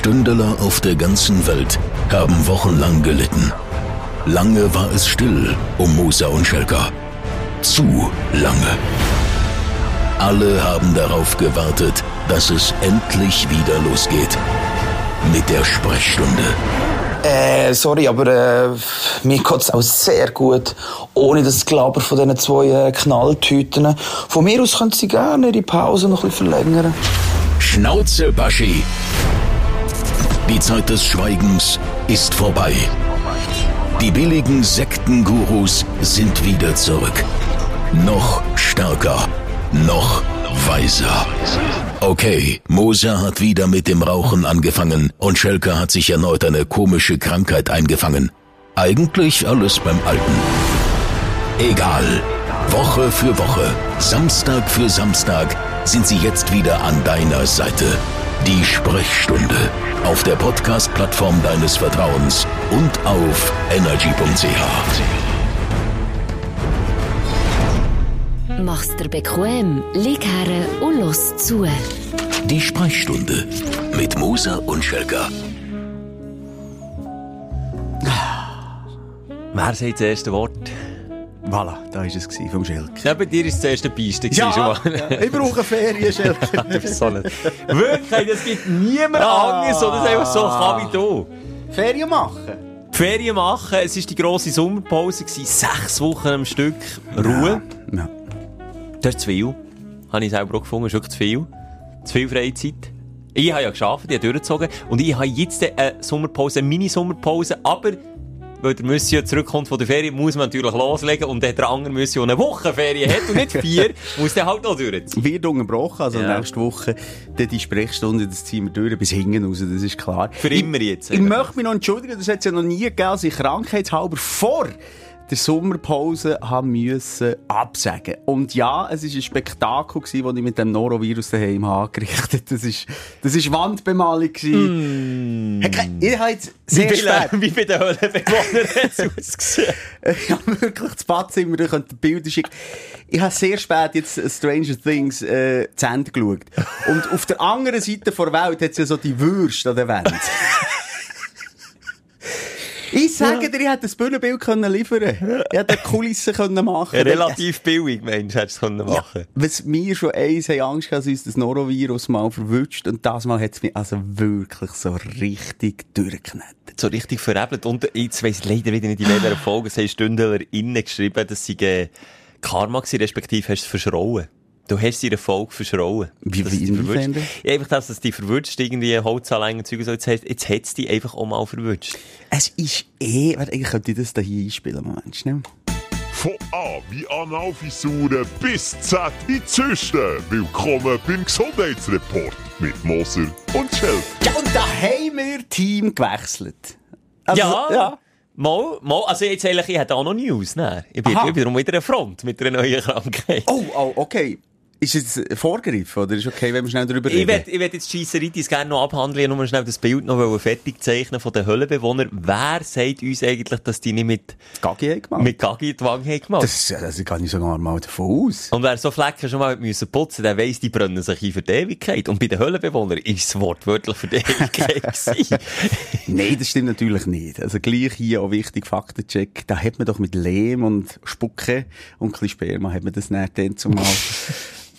Stündeler auf der ganzen Welt haben wochenlang gelitten. Lange war es still um Musa und Schelka. Zu lange. Alle haben darauf gewartet, dass es endlich wieder losgeht. Mit der Sprechstunde. Äh, sorry, aber äh, mir geht's auch sehr gut. Ohne das Glaber von diesen zwei äh, Knalltüten. Von mir aus können Sie gerne die Pause noch ein bisschen verlängern. Schnauze, Baschi. Die Zeit des Schweigens ist vorbei. Die billigen Sektengurus sind wieder zurück. Noch stärker. Noch weiser. Okay, Moser hat wieder mit dem Rauchen angefangen und Schelker hat sich erneut eine komische Krankheit eingefangen. Eigentlich alles beim Alten. Egal. Woche für Woche, Samstag für Samstag sind sie jetzt wieder an deiner Seite. Die Sprechstunde auf der Podcast-Plattform deines Vertrauens und auf energy.ch. Mach's dir bequem, lieg her und los zu. Die Sprechstunde mit Moser und Schelka. Wer sagt das erste Wort? Voilà, da war es vom Schelke. Ja, bei dir ist das erste Beiste Ja, ja, ich brauche Ferien, Schelke. Du bist so nicht. Wirklich, das gibt niemand anderes, der das einfach so kann wie du. Ferien machen? Die Ferien machen, es war die grosse Sommerpause, gewesen, sechs Wochen am Stück Ruhe. Ja. Das ist zu viel. Habe ich selber auch gefunden, das ist wirklich zu viel. Zu viel Freizeit. Ich habe ja geschafft, ich habe durchgezogen. Und ich habe jetzt eine Sommerpause, eine Mini-Sommerpause, aber weil der Monsieur zurückkommt von der Ferien, muss man natürlich loslegen und der andere Monsieur eine Woche Ferien hat und nicht vier, muss der halt noch durchziehen. Wird unterbrochen, also Ja. nächste Woche dann die Sprechstunde, das ziehen wir durch bis hinten raus, das ist klar. Für immer jetzt. Ich, ich möchte mich noch entschuldigen, das hat es ja noch nie gegeben, dass ich krankheitshalber vor der Sommerpause haben müssen absagen. Und ja, es war ein Spektakel, gewesen, das ich mit dem Norovirus daheim angerichtet Das ist, das ist Wandbemalung. gewesen. Ke- Ich habe jetzt Mm. Wie sehr bei, spät... wie bei den Höhlenbewohnern hat es ausgesehen. Ich habe wirklich das Badzimmer, ich könnte Bilder schicken. Ich habe sehr spät jetzt äh, Stranger Things äh, zu Ende geschaut. Und auf der anderen Seite der Welt hat es ja so die Würste an der Wand. Ich sage dir, ich hätte das Bühnenbild können liefern Ich hätte eine Kulisse können machen Ja, relativ billig, Mensch, hättest du es machen können. Was mir schon eins haben Angst gehabt, dass uns das Norovirus mal verwünscht. Und das Mal hat es mich also wirklich so richtig durchgeknetet. So richtig veräppelt. Und jetzt weiss ich leider wieder nicht, in welcher Folge es haben Stündler innen geschrieben, dass sie äh, Karma gewesen, respektive hast du es verschrauen. Du hast der Folge verschrauen. Wie- wie dich inwiefern verwünscht. Ja, einfach das, dass die verwünscht, irgendwie Holzanlängen und Zeug und so. Jetzt, jetzt hat es die einfach auch mal verwünscht. Es ist eh, warte, eigentlich könnte ich das da hier einspielen, Moment, schnell. Von A wie Analfisuren bis Z wie Zysten. Willkommen beim Gesundheitsreport mit Moser und Schelk. Ja, und da haben wir Team gewechselt. Also, ja, ja. Mal, mal, also jetzt ehrlich, ich hätte auch noch News, ne? Ich bin, Aha. ich bin darum wieder eine Front mit einer neuen Krankheit. Oh, oh, okay. Ist es ein Vorgriff oder ist okay, wenn wir schnell darüber Ich reden? werde ich werd jetzt Scheisseritis gerne noch abhandeln, nur schnell das Bild noch fertig zeichnen von den Höhlenbewohnern. Wer sagt uns eigentlich, dass die nicht mit, haben gemacht. mit Gaggi die Wange haben gemacht? das, das kann ich sogar mal davon aus. und wer so Flecken schon mal müssen putzen, der weiss, die brennen sich ein für die Ewigkeit. Und bei den Höhlenbewohnern ist es wortwörtlich für die Ewigkeit. Nein, das stimmt natürlich nicht. Also gleich hier auch wichtig, Faktencheck. Da hat man doch mit Lehm und Spucke und ein bisschen Sperma hat man das nicht dann zumal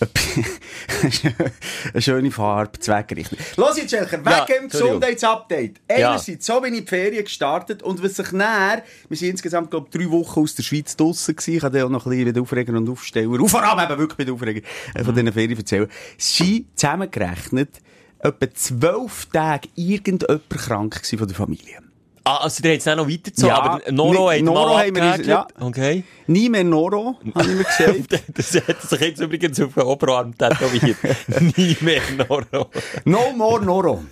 eine schöne Farbe, zweckgerichtet. Los jetzt, Schelker, wegen Ja, Entschuldigung. Gesundheitsupdate. Ja. Einerseits, so bin ich in die Ferien gestartet und was sich näher, wir sind insgesamt, glaube ich, drei Wochen aus der Schweiz draussen gewesen. Ich dann auch noch ein bisschen mit Aufreger und Aufsteller, und vor allem eben wirklich mit Aufreger, äh, von diesen Ferien erzählen. Es sind zusammengerechnet etwa zwölf Tage irgendjemand krank gewesen von der Familie. Ah, also der hat es auch noch weitergezogen, Ja, aber Noro nicht- hat Noro mal haben ja. Okay. Nie mehr Noro, habe ich mir gesagt. Das hat sich jetzt übrigens auf den Oberarm tätowiert. Nie mehr Noro. no more Noro.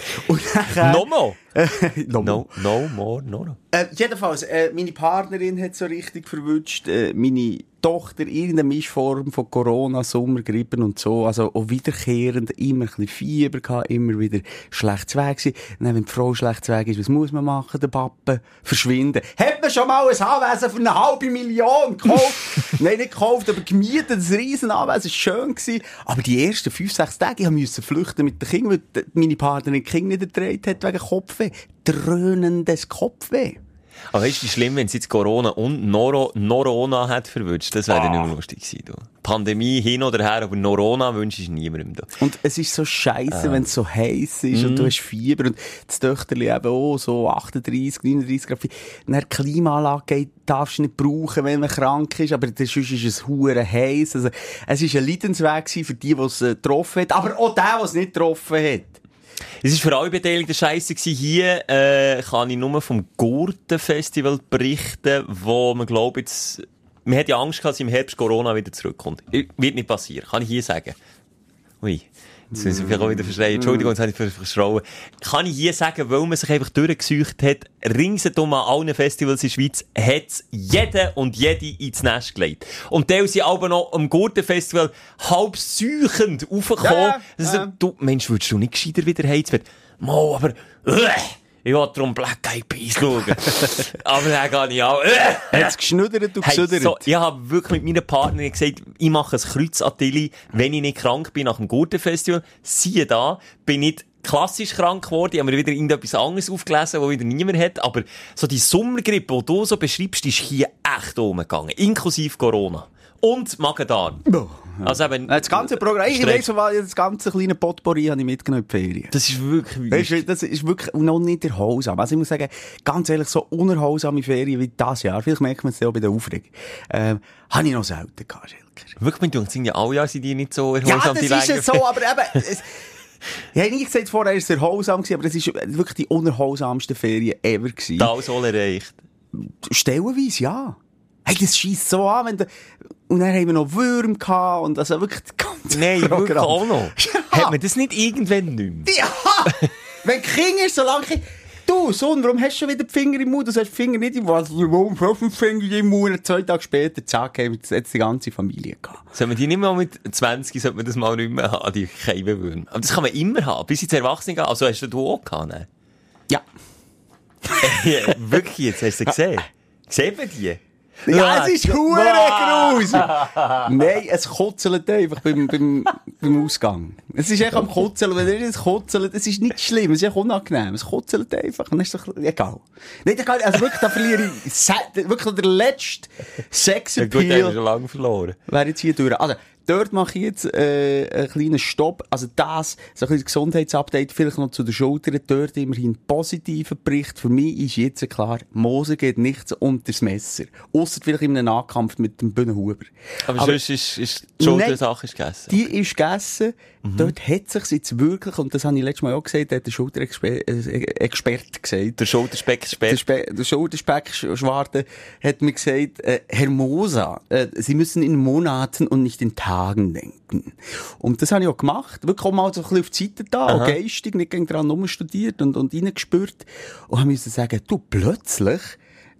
Und nachher, Nomo? no. No, no more Noro. Äh, jedenfalls, äh, meine Partnerin hat so richtig verwünscht, äh, meine Tochter irgendeine Mischform von Corona, Sommergrippen und so, also auch wiederkehrend, immer ein bisschen Fieber gehabt, immer wieder schlecht Weg gewesen. Und dann, wenn die Frau schlecht Weg ist, was muss man machen? Der Pappe verschwinden. Hat man schon mal ein Anwesen für eine halbe Million gekauft? Nein, nicht gekauft, aber gemietet, ein riesen Anwesen, ist schön gewesen. Aber die ersten fünf, sechs Tage, ich musste flüchten mit den Kindern, weil meine Partnerin die Kinder nicht erträgt hat wegen Kopfweh. Dröhnendes Kopfweh. Aber du, wie schlimm, wenn es jetzt Corona und Noro, Norona hat verwünscht? Das wäre dann nicht mehr lustig gewesen, du. Pandemie hin oder her, aber Norona wünsche ich niemandem, du. Und es ist so scheiße, wenn es so heiß ist Mhm. und du hast Fieber und das Töchterli eben auch so 38, 39 Grad. Fieber. Dann die Klimaanlage geht, darfst du nicht brauchen, wenn man krank ist, aber das- sonst ist es hure heiß. Also, es ist ein Leidensweg für die, die es äh, getroffen hat, aber auch der, der es nicht getroffen hat. Es war für alle Beteiligten scheiße. Hier, äh, kann ich nur vom Gurtenfestival berichten, wo man glaubt jetzt, man hat ja Angst gehabt, dass im Herbst Corona wieder zurückkommt. Wird nicht passieren, kann ich hier sagen. Ui. Jetzt müssen wir wieder verschreien. Entschuldigung, jetzt habe ich ver- verschrauen. Kann ich hier sagen, weil man sich einfach durchgesucht hat, ringsherum an allen Festivals in der Schweiz, hat's jeder und jede ins Nest gelegt. Und die sind aber noch am Gurtenfestival halb säuchend raufgekommen. Ja, ja, Also, ja. du, Mensch, würdest du nicht gescheiter wieder heizen? Mo, aber, äh, ich will darum Black Eyed Peas schauen. aber dann gehe ich auch. Hat es geschnuddert und Hey, so, ich habe wirklich mit meiner Partnerin gesagt, ich mache ein Kreuz an Tilly, wenn ich nicht krank bin nach dem Gurtenfestival. Siehe da, bin ich klassisch krank geworden, ich habe mir wieder irgendetwas anderes aufgelesen, wo wieder niemand hat, aber so die Sommergrippe, die du so beschreibst, ist hier echt umgegangen, inklusive Corona. Und Magen-Darm. Also eben, Das ganze Programm, ich weil das ganze kleine Potpourri habe ich mitgenommen in die Ferien. Das ist wirklich Weißt das ist wirklich noch nicht erholsam. Also ich muss sagen, ganz ehrlich, so unerholsame Ferien wie das Jahr, vielleicht merkt man es ja auch bei der Aufregung, ähm, habe ich noch selten gehabt, Schelker. Wirklich, man denkt, ja alle Jahre sind die nicht so Ja, erholsam, das die ist es so, aber eben, es, ich habe nicht gesagt, vorher ist es erholsam aber es ist wirklich die unerholsamste Ferien ever gewesen. Da alles all erreicht. Stellenweise, ja. Hey, das schießt so an, wenn du, und dann haben wir noch Würm gehabt und also wirklich das ganze Nein, wirklich Programm. auch noch. Ja. Hat man das nicht irgendwann nicht mehr? Ja! Wenn King ist, solange Kind... Du, Sohn, warum hast du schon wieder die Finger im Mund? Du hast die Finger nicht im Mund. Warum hast du die Finger im Mund? Und Zwei Tage später, zack, haben wir jetzt die ganze Familie gehabt. Sollte man die nicht mal mit 20, sollte man das mal nicht mehr haben, die Keibenwürmer. Aber das kann man immer haben, bis ins Erwachsene gehen. Also hast du auch gehabt, ne? Ja. Ja, Wirklich jetzt, hast du sie gesehen? Sieht man die? Ja, es ist hure grusig. Nein, es kutzelt einfach beim, beim, beim Ausgang. Es ist echt am Kutzeln. Wenn ihr es kutzelt, es ist nicht schlimm, es ist echt unangenehm. Es kutzelt einfach. Und dann ist doch egal. Nein, da kann also wirklich, da verliere ich, wirklich der letzte Ja, Sexappeal. gut, den schon lange verloren. wäre jetzt hier durch. Also, dort mache ich jetzt äh, einen kleinen Stopp. Also das, so ein bisschen Gesundheitsupdate, vielleicht noch zu den Schultern. Dort immerhin positiver Bericht. Für mich ist jetzt klar, Mose geht nichts unter das Messer. Ausser vielleicht in einem Nahkampf mit dem Bühnenhuber. Aber, sonst ist, ist die Schultersache ist gegessen. Die ist gegessen. Dort hat sich jetzt wirklich, und das habe ich letztes Mal auch gesagt, hat der Schulterexperte gesagt, Der Schulterspeck der. Spe der Schulterspeck-Schwarte hat mir gesagt, äh, Herr Moser, äh, Sie müssen in Monaten und nicht in Tagen denken. Und das habe ich auch gemacht. Wirklich auch mal so ein bisschen auf die Seite da, auch geistig, nicht gegen dran rumstudiert und, und reingespürt. Und habe müssen sagen, du, plötzlich,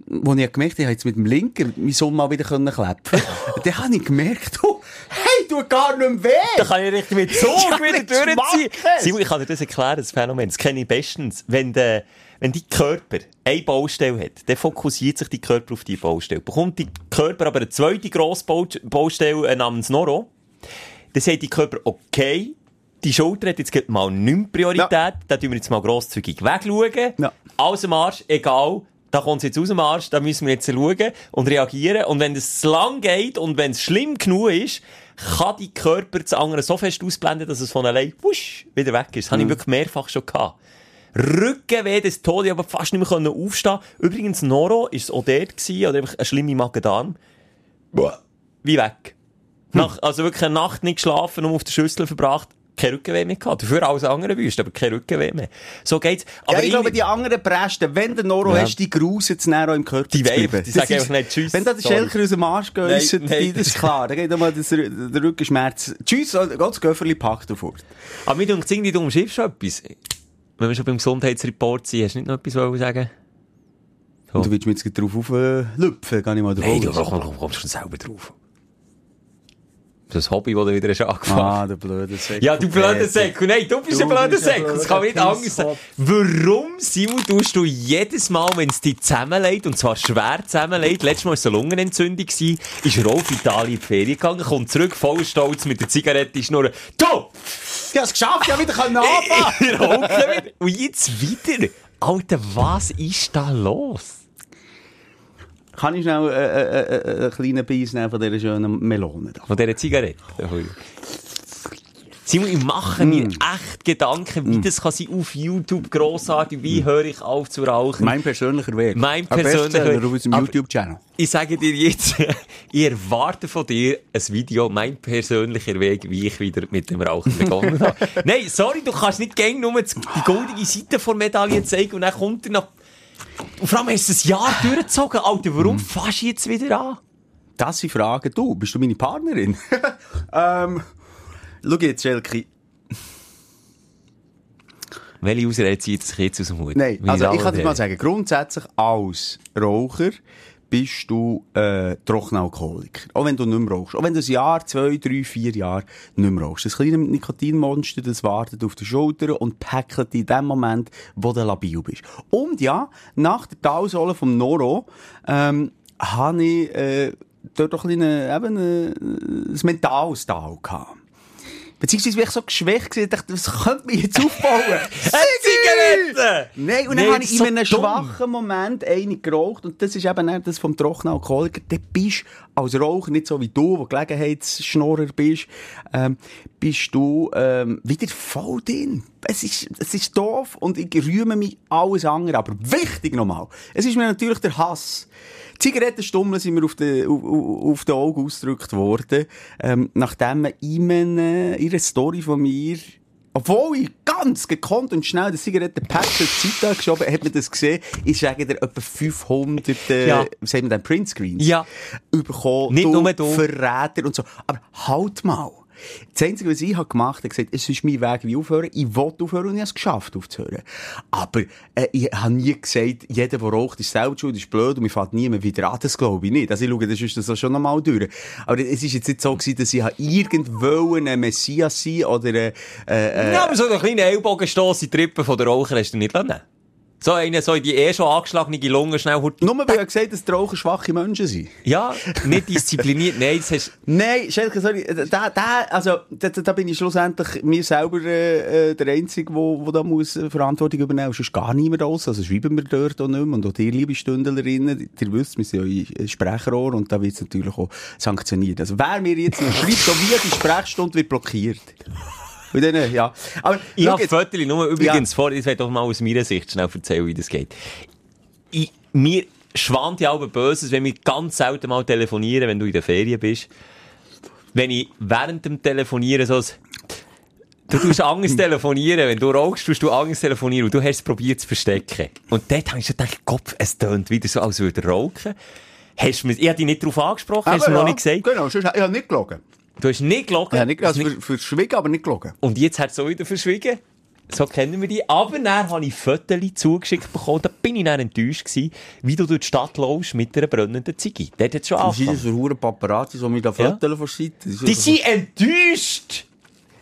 wo ich gemerkt habe, ich jetzt mit dem Linken meinen Sohn mal wieder können klepfen dann habe ich gemerkt, du, hey, du gar nicht mehr weh. Da kann ich richtig mit Zug wieder durchziehen. Simon, ich kann dir das erklären, das Phänomen. Das kenne ich bestens. Wenn der, wenn dein Körper eine Baustelle hat, dann fokussiert sich dein Körper auf die Baustelle. Bekommt dein Körper aber eine zweite grosse Bau- Baustelle äh, namens Noro, dann sagt dein Körper, okay, die Schulter hat jetzt mal nicht mehr Priorität, Ja. da tun wir jetzt mal grosszügig wegschauen. Ja. Aus dem Arsch, egal, da kommt es jetzt aus dem Arsch, da müssen wir jetzt schauen und reagieren. Und wenn es zu lang geht und wenn es schlimm genug ist, kann dein Körper das andere so fest ausblenden, dass es von allein wusch, wieder weg ist. Das habe ich wirklich mehrfach schon gehabt. Rückenweh des Todes, ich aber fast nicht mehr können aufstehen. Übrigens, Noro ist es auch dort gewesen, oder einfach eine schlimme Magen-Darm. Wie weg. Nach, also wirklich eine Nacht nicht geschlafen, nur auf der Schüssel verbracht. Kein Rückenweh mehr gehabt. Dafür alles andere wüsst, aber kein Rückenweh mehr. So geht's. Aber ja, ich glaube, die anderen Presten, wenn du Noro Ja. hast, die grusen jetzt näher im Körper Die zu bleiben. die Das sagen einfach nicht Tschüss, Wenn da der. Schelker aus dem Arsch geäussert, nein. das ist klar. Da geht das, der Rückenschmerz. Tschüss, ganz Göfferli packt du fort. Aber mir denkt irgendwie, du umschiffst schon etwas. Wenn wir schon beim Gesundheitsreport sind, hast du nicht noch etwas wollen sagen? So. Und du willst mich jetzt drauf auflüpfen, kann ich mal Hey, drauf du komm, komm, kommst schon selber drauf. Das Hobby, das du wieder hast angefangen Ah, der blöde Säck. Ja, du blöder Säck. Nein, du bist Du ein blöder Säck. Das kann man nicht anders sagen. Warum, Simon, tust du jedes Mal, wenn es dich zusammenlegt, und zwar schwer zusammenlegt, letztes Mal war es eine Lungenentzündung, gewesen, ist auf Italien in die Ferien gegangen, kommt zurück, voll stolz mit der Zigarette in die Schnur. Du! Ich hab's geschafft, ich hab wieder können anfangen. Wieder. Und jetzt wieder. Alter, was ist da los? Kann ich schnell äh, äh, äh, einen kleinen Biss nehmen von dieser schönen Melone da? Von dieser Zigarette. Simon, ich mache mir echt Gedanken, wie das kann sein auf YouTube grossartig, wie höre ich auf zu rauchen. Mein persönlicher Weg. Mein Ein persönlicher Weg. auf unserem YouTube-Channel. Ich sage dir jetzt, ich erwarte von dir ein Video, mein persönlicher Weg, wie ich wieder mit dem Rauchen begonnen habe. Nein, sorry, du kannst nicht gäng nur die goldige Seite der Medaille zeigen und dann kommt er noch... Und vor allem hast du ein Jahr durchgezogen, Alter, warum fährst du jetzt wieder an? Das sind Fragen. Du, bist du meine Partnerin? ähm, schau jetzt, Schelke. Welche Ausrede zieht sich jetzt aus dem Hut? Nein, also ich kann dir mal sagen, grundsätzlich als Raucher bist du äh, trockener Alkoholiker. Auch wenn du nicht mehr rauchst. Auch wenn du ein Jahr, zwei, drei, vier Jahre nicht mehr rauchst. Das kleine Nikotinmonster, das wartet auf der Schulter und päckelt in dem Moment, wo du labil bist. Und ja, nach der Talsohle vom Noro ähm, habe ich äh, dort doch ein, bisschen, eben, äh, ein mentales Tal gehabt. Beziehungsweise war ich so geschwächt gewesen, ich dachte, was könnte man jetzt aufbauen? Eine Zigarette! Nein, und Nee, dann habe ich in so einem dumm. schwachen Moment eine geraucht. Und das ist eben das vom trockenen Alkoholiker. Dann bist als Raucher nicht so wie du, der Gelegenheitsschnorrer bist, ähm, bist du ähm, wieder voll drin. Es ist, es ist doof und ich rühme mich alles andere. Aber wichtig nochmal, es ist mir natürlich der Hass. Zigarettenstummel sind mir auf den, auf, auf den Augen ausgedrückt worden, ähm, nachdem man in einer, in einer Story von mir obwohl ich ganz gekonnt und schnell das Zigarettenpack zur Zeit geschoben hat man das gesehen. Ich sage dir etwa 500, äh, Ja. was haben wir denn, Printscreens? Ja. Bekommen. Nicht nur du. Verräter und so. Aber halt mal. Das Einzige, was ich habe gemacht habe, gesagt, es ist mein Weg, wie aufhören. Ich wollte aufhören und ich habe es geschafft, aufzuhören. Aber äh, ich habe nie gesagt, jeder, der raucht, ist selbst schuld, ist blöd und mir fällt niemand wieder an. Das glaube ich nicht. Also ich schaue, das ist das schon nochmal durch. Aber es ist jetzt nicht so gewesen, dass ich irgendwo ein Messias sein oder äh, äh, Ja, aber so einen kleinen Ellbogenstoss in die Rippen von der Raucher hast du nicht lassen. So einen, so in die eh schon angeschlagene Lunge schnell hurt. Nur weil er gesagt dass die Raucher schwache Menschen sind. Ja, nicht diszipliniert. Nein, das hast Nein, Schelke, sorry, da, da, also, da, da bin ich schlussendlich mir selber äh, äh, der Einzige, wo, wo da muss äh, Verantwortung übernehmen muss. Gar niemand aus. Also schreiben wir dort auch nicht mehr. Und auch ihr, liebe Stündlerinnen, ihr wisst, wir sind ja Sprechrohr und da wird es natürlich auch sanktioniert. Also wer mir jetzt noch schreibt, so wie die Sprechstunde wird blockiert. Und dann, ja. Aber, Ich habe jetzt- Fotos nur übrigens vor, ich werde doch mal aus meiner Sicht schnell erzählen, wie das geht. Ich, mir schwant ja auch Böses, wenn wir ganz selten mal telefonieren, wenn du in der Ferien bist. Wenn ich während dem Telefonieren so ein Du tust Angst telefonieren. Wenn du rauchst, tust du Angst telefonieren. Und du hast es probiert zu verstecken. Und dort habe ich gedacht, Gott, es tönt wieder so, als würde er rauchen. Hast du mir, ich habe dich nicht darauf angesprochen, hast du Aber mir noch ja, nicht gesagt. Genau, sonst, ich habe nicht gelogen. Du hast nicht gelogen. Ich habe nicht, hast also für, verschwiegen, aber nicht gelogen. Und jetzt hat es auch wieder verschwiegen. So kennen wir die. Aber dann habe ich Fotos zugeschickt bekommen. Da bin ich dann enttäuscht gewesen, wie du durch die Stadt läufst mit einer brennenden Ziege. Dort hat es schon sind das angefangen. für hure Paparazzi, die mir da Ja. Fotos von Seite? Die sind enttäuscht!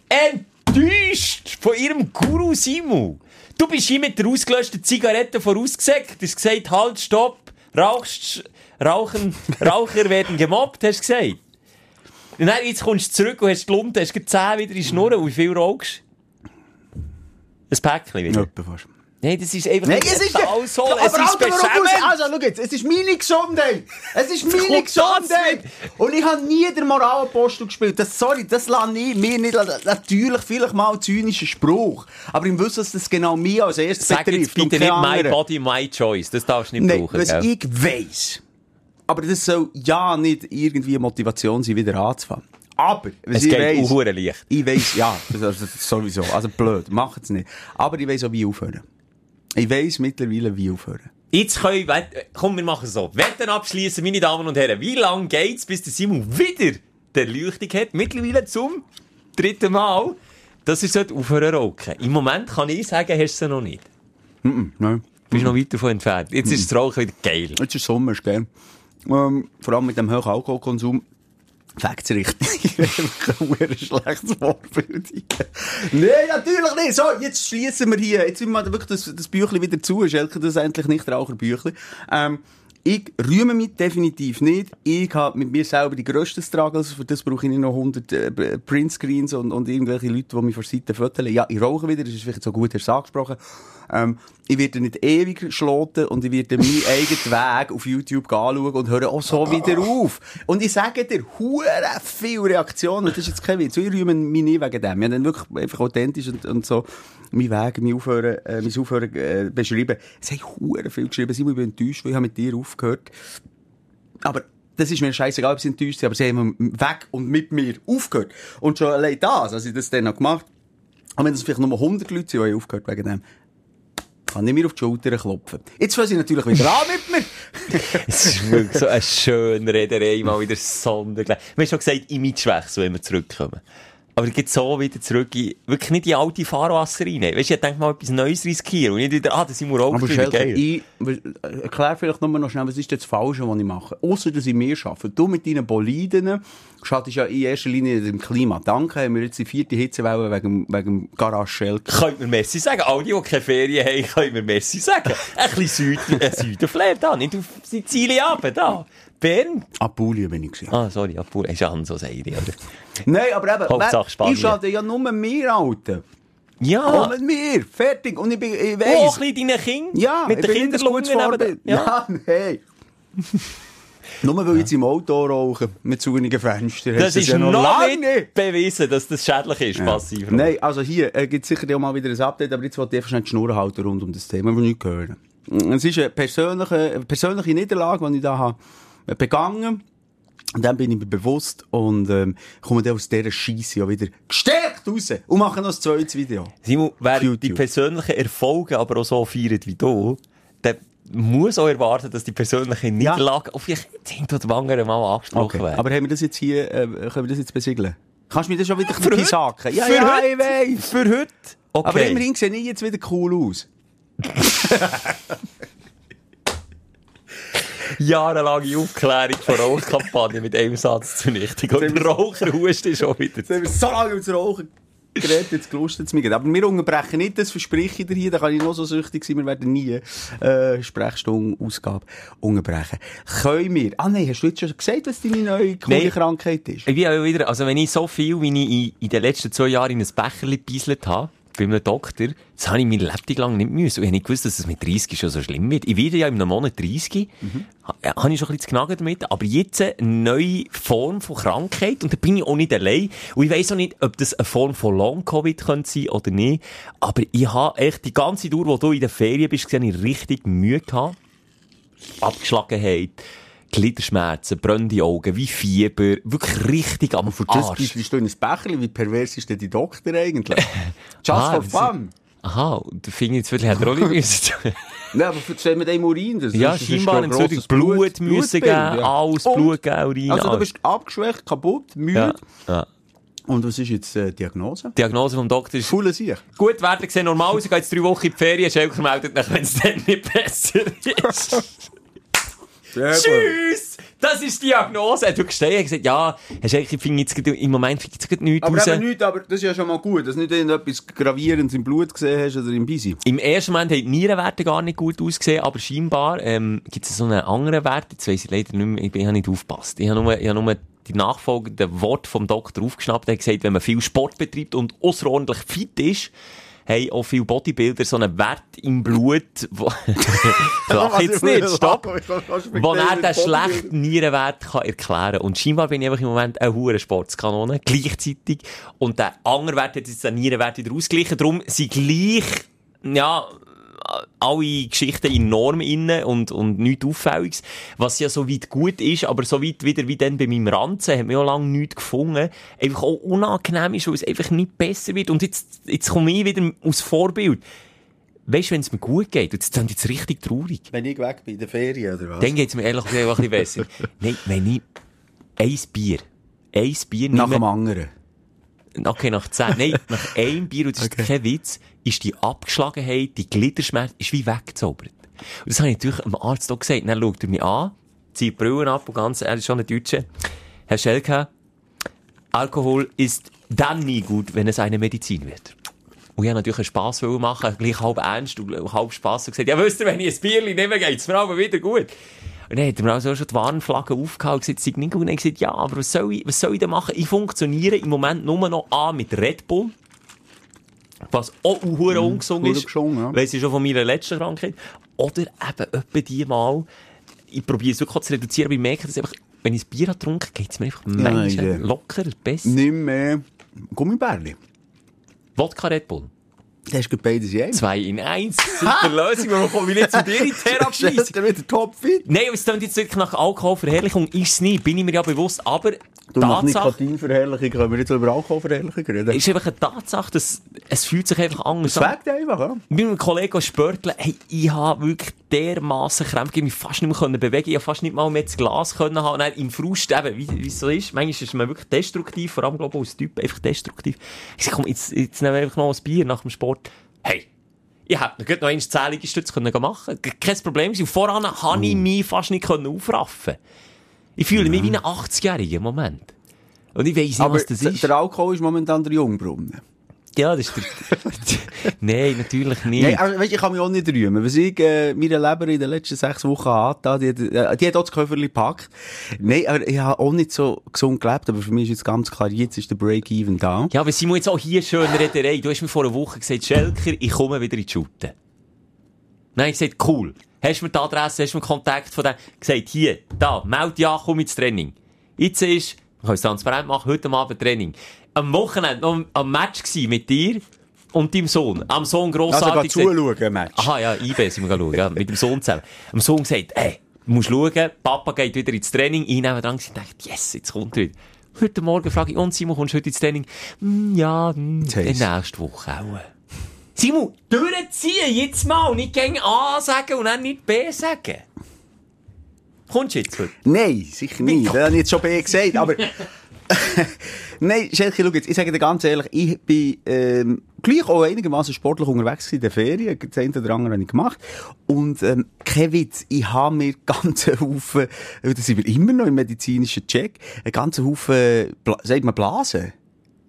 Enttäuscht von ihrem Guru Simu. Du bist hier mit der ausgelöschten Zigarette vorausgesagt. Du hast gesagt, halt, stopp, rauchst, rauchen, Raucher werden gemobbt, hast du gesagt. Dann, jetzt kommst du zurück und hast die Lunte, hast gerade 10 wieder in die Schnur. Und wie viel rauchst du? Ein Päckchen wieder. Etwa fast. Nein, das ist einfach Nein, es ist. Talsohl, aber es ist Alter, ich-. Also, schau jetzt, es ist meine Gesundheit. Es ist meine Gesundheit. Und ich habe nie den Moralapostel gespielt. Das, sorry, das lasse ich mir nicht... Natürlich, vielleicht mal ein zynischer Spruch. Aber im Wissen, dass das genau mich als erstes Sag jetzt betrifft. und bitte nicht keine my body, my choice. Das darfst du nicht Nein, brauchen, was gell? ich weiss. Aber das soll ja nicht irgendwie Motivation sein, wieder anzufangen. Aber, Es ich geht weiss... leicht. Ich weiss, ja, das, das, das sowieso. Also blöd, macht es nicht. Aber ich weiss auch, wie aufhören. Ich weiss mittlerweile, wie aufhören. Jetzt können wir, komm, wir machen es so. Wetten abschließen, meine Damen und Herren. Wie lange geht's, bis der Simon wieder der Leuchtung hat? Mittlerweile zum dritten Mal. Das ist so aufhören rauchen. Im Moment kann ich sagen, hast du sie noch nicht. Nein. Du bist noch weit davon entfernt. Jetzt ist das Rauchen wieder geil. Jetzt ist Sommer, ist geil. Ähm, vor allem mit dem hohen Alkoholkonsum. Facts richtig. ein schlechtes Vorbild. Nein, natürlich nicht. So, jetzt schließen wir hier. Jetzt müssen wir wirklich das, das Büchlein wieder zu. Schelke das endlich nicht Raucherbüchlein. Ähm, ich rühme mich definitiv nicht. Ich habe mit mir selber die grössten Struggles. Für das brauche ich nicht noch 100 äh, Printscreens und, und irgendwelche Leute, die mich vor Seite fotografieren. Ja, ich rauche wieder. Das ist vielleicht so gut, hast du angesprochen. Ähm, ich werde nicht ewig schloten und ich werde meinen eigenen Weg auf YouTube anschauen und höre auch so wieder auf. Und ich sage dir, hure viele Reaktionen. Das ist jetzt kein Witz. Ich rühme mich nie wegen dem. Ich habe dann wirklich einfach authentisch und, und so meinen Weg, mein Aufhören, äh, mein Aufhören äh, beschrieben. Es haben hure viel geschrieben. Ich bin enttäuscht, weil ich habe mit dir aufgehört. Aber das ist mir scheißegal, ob sie enttäuscht sind, aber sie haben weg und mit mir aufgehört. Und schon allein das, als ich das dann noch gemacht und wenn das vielleicht nur 100 Leute sind, die haben aufgehört wegen dem, kann ich mir auf die Schulter klopfen. Jetzt fangen sie natürlich wieder an mit mir. Es ist wirklich so eine schöne Rederei, mal wieder sondergleich. Wir haben schon gesagt, Imagewechsel, wenn wir zurückkommen. Aber es geht so wieder zurück in, wirklich nicht in alte Fahrwasser rein. Weißt du, ich denke mal etwas Neues riskieren und nicht wieder, ah, das sind wir auch Aber wieder geil. ich, erklär vielleicht nur noch schnell, was ist das Falsche, was ich mache? Ausser, dass ich mehr arbeite. Du mit deinen Boliden schadest ja in erster Linie dem Klima. Danke, haben wir jetzt die vierte Hitzewelle wegen, wegen dem Garage Schelke. Könnt mir Messi sagen. All die, die keine Ferien haben, können mir Messi sagen. Ein bisschen Süd, äh, Südenflair da, nicht auf Sizilien runter, da. Bern. Apulien bin ich gewesen. Ah, sorry, Apul, hast du so Seide, oder? Nein, aber eben, Hauptsache Spanien. ich schade ja nur mir, Alter. Ja. Kommt mir, fertig. Und ich bin, ich Oh, weiss. ein bisschen deinen Kindern. Ja, mit den Kinderlungen neben Ja, hey. Nur weil ich jetzt im Auto rauche, mit zunigen Fenstern. Das heisst ist ja noch lange nicht bewiesen, dass das schädlich ist, passiv. Nein, also hier äh, gibt es sicher auch mal wieder ein Update, aber jetzt wollte ich einfach schnell die Schnur halten rund um das Thema, das wir nicht hören. Es ist eine persönliche, eine persönliche Niederlage, die ich da habe begangen und dann bin ich mir bewusst und ähm, komme dann aus dieser Scheisse ja wieder gestärkt raus und mache noch ein zweites Video. Simon, wer Auf die persönlichen Erfolge aber auch so feiert wie du, der muss auch erwarten, dass die persönliche Niederlage auf jeden Fall oder anderen mal angesprochen werden. Aber haben wir das jetzt hier, äh, können wir das jetzt besiegeln? Kannst du mir das schon wieder Für ein sagen? Ja, Für ja, heute? ich weiss. Für heute? Okay. Aber immerhin sehe ich jetzt wieder cool aus. Jahrelange Aufklärung von Rauchkampagne mit einem Satz zunichtig. Und Raucherhust ist schon wieder. Jetzt haben wir so lange ums Rauchen geredet, jetzt gelustet mir. Aber wir unterbrechen nicht, das verspreche ich dir hier, da kann ich noch so süchtig sein, wir werden nie äh, Sprechstunde, Ausgabe unterbrechen. Können wir, ah nein, hast du jetzt schon gesagt, was deine neue Krankheit ist? Ich bin ja wieder, also wenn ich so viel, wie ich in, in den letzten zwei Jahren in ein Becherli gebieselt habe, bei einem Doktor, das habe ich mein Leben lang nicht müssen. Ich habe nicht gewusst, dass es mit 30 schon so schlimm wird. Ich werde ja in einem Monat 30. Ha- äh, Habe ich schon ein bisschen knagen damit. Aber jetzt eine neue Form von Krankheit. Und da bin ich auch nicht allein. Und ich weiss auch nicht, ob das eine Form von Long-Covid könnte sein oder nicht. Aber ich habe echt die ganze Dauer, wo du in der Ferien bist, gesehen, ich richtig Mühe gehabt. Abgeschlagenheit, Gliederschmerzen, brennende Augen, wie Fieber, wirklich richtig am Für das Arsch. bist du in ein Becherli, wie pervers ist denn die Doktor eigentlich? Just Ah, for das- fun. Aha, finde ich jetzt wirklich, hat er auch nicht müssen. Nein, aber erzähl mit dem Urin, das ja, das scheinbar sie grosses Blut, Blut müssen geben, ja. alles, Und? Blut geben, Urin, Also du bist abgeschwächt, kaputt, müde. Ja, ja. Und was ist jetzt äh, die Diagnose? Die Diagnose vom Doktor ist, Fulle sich. gut, Werte sehen normal aus, ich gehe jetzt drei Wochen in die Ferien, Schelker meldet nach, wenn es dann nicht besser ist. Tschüss! Das ist die Diagnose. Er hat wirklich stehen, er hat gesagt, ja, hast eigentlich, ich finde jetzt im Moment finde ich jetzt gerade nichts Aber raus. eben nicht, aber das ist ja schon mal gut, dass du nicht irgendetwas Gravierendes im Blut gesehen hast oder im Bisi. Im ersten Moment haben die Nierenwerte gar nicht gut ausgesehen, aber scheinbar ähm, gibt es so einen anderen Wert, jetzt weiss ich leider nicht mehr, ich, bin- ich habe nicht aufgepasst. Ich habe nur, ich habe nur die nachfolgenden Worte vom Doktor aufgeschnappt. Er hat gesagt, wenn man viel Sport betreibt und außerordentlich fit ist, haben auch viele Bodybuilder so einen Wert im Blut, wo, lach jetzt nicht, stopp, wo er den schlechten Nierenwert kann erklären Und scheinbar bin ich einfach im Moment eine hure Sportskanone, gleichzeitig. Und der andere Wert hat jetzt den Nierenwert wieder ausgeglichen. Darum sind gleich, ja, alle Geschichten in Norm inne und, und nichts Auffälliges. Was ja so weit gut ist, aber so weit wieder wie dann bei meinem Ranzen, hat man ja lange nichts gefunden. Einfach auch unangenehm ist, weil es einfach nicht besser wird. Und jetzt, jetzt komme ich wieder aus Vorbild. Weißt du, wenn es mir gut geht, und jetzt sind jetzt richtig traurig. Wenn ich weg bin, in der Ferien oder was? Dann geht es mir ehrlich gesagt auch ein bisschen besser. Nein, wenn ich ein Bier, ein Bier Nach dem anderen. Okay, nach 10. Nein, nach einem Bier, und das ist kein Witz, ist die Abgeschlagenheit, die Gliederschmerz, ist wie weggezaubert. Und das habe ich natürlich dem Arzt auch gesagt. Dann schaut er mich an, zieht die Brille ab und ganz, er ist schon ein Deutscher. Herr Schelke, Alkohol ist dann nie gut, wenn es eine Medizin wird. Und ich habe natürlich einen Spass machen, gleich halb ernst und halb Spass und gesagt, ja, wisst ihr, wenn ich ein Bierli nehme, geht's mir aber wieder gut. Und dann hat er mir also schon die Warnflagge aufgehauen und gesagt, es sei nicht gut. Und ich gesagt, ja, aber was soll ich, was soll ich denn machen? Ich funktioniere im Moment nur noch an mit Red Bull. Was auch mhm, ungesund ist. ungesund, ja. Weiss ich schon von meiner letzten Krankheit. Oder eben etwa die mal, ich probiere es wirklich zu reduzieren, aber ich merke, dass einfach, wenn ich ein Bier getrunken, geht es mir einfach manchmal ja. lockerer, besser. Nicht mehr Gummibärli. Wodka Red Bull. Das ist beides in. Zwei in eins. Super Lösung, warum komme ich nicht zu dir in Therapie? Du wieder topfit? Nein, aber es klingt jetzt wirklich nach Alkoholverherrlichung. Ist es nicht, bin ich mir ja bewusst. Aber Du nach Tatsache Nikotinverherrlichung können wir jetzt über Alkoholverherrlichung reden. ist einfach eine Tatsache, dass es fühlt sich einfach anders an. wegt einfach, ja. Mit meinem Kollegen Spörtle, hey, ich habe wirklich dermassen Krämpfe, gegeben, mich fast nicht mehr können bewegen, ich habe fast nicht mal mehr das Glas können haben, und dann im Frust eben, wie, wie es so ist, manchmal ist man wirklich destruktiv, vor allem, glaube ich, als Typ, einfach destruktiv. Ich sag, komm, jetzt, jetzt nehmen wir einfach noch ein Bier nach dem Sport. Hey, ich hätte noch, eins zählige Stütze können machen können. Kein Problem. Voran habe ich mich fast nicht können aufraffen Ich fühle mich wie ein 80-Jähriger im Moment. Und ich weiss nicht, Aber was das ist. der Alkohol ist momentan der Jungbrunnen. Ja, das ist der... Nein, natürlich nicht. Nein, aber weißt, ich kann mich auch nicht rühmen. Was ich äh, meine Leber in den letzten sechs Wochen hatte, die, hat, äh, die hat auch das Köfferli gepackt. Nein, aber ich habe auch nicht so gesund gelebt. Aber für mich ist jetzt ganz klar, jetzt ist der Break-Even da. Ja, aber Simon, jetzt auch hier schön Rederei. Du hast mir vor einer Woche gesagt, Schelker, ich komme wieder in die Schute. Nein, ich gesagt, cool. Hast du mir die Adresse, hast du mir Kontakt von dem? Gesagt, hier, da, meld ja, komm ins Training. Jetzt ist, wir können es transparent machen, heute Abend Training. Am Wochenende noch am Match mit dir und deinem Sohn. Am Sohn Also, grossartig. geh zuschauen, Match. Aha, ja, IB sind wir schauen, ja, mit dem Sohn zusammen. Am Sohn gesagt, ey, du musst schauen, Papa geht wieder ins Training, ich nehme dran und dachte, yes, jetzt kommt er wieder. Heute Morgen frage ich, und Simon, kommst du heute ins Training? Hm, ja, hm, Jetzt dann heisst- nächste Woche auch. Simon, durchziehen, jetzt mal, nicht gegen A sagen und dann nicht B sagen. Kommst du jetzt? Nein, sicher nicht. Das habe ich jetzt schon ihr gesagt. Aber, nein, Schelke, schau jetzt, ich sage dir ganz ehrlich, ich bin, ähm, gleich auch einigermaßen sportlich unterwegs in den Ferien. Das eine oder andere habe ich gemacht. Und, ähm, kein Witz, ich habe mir ganzen Haufen, äh, da sind wir immer noch im medizinischen Check, einen ganzen Haufen, sagt man Blasen?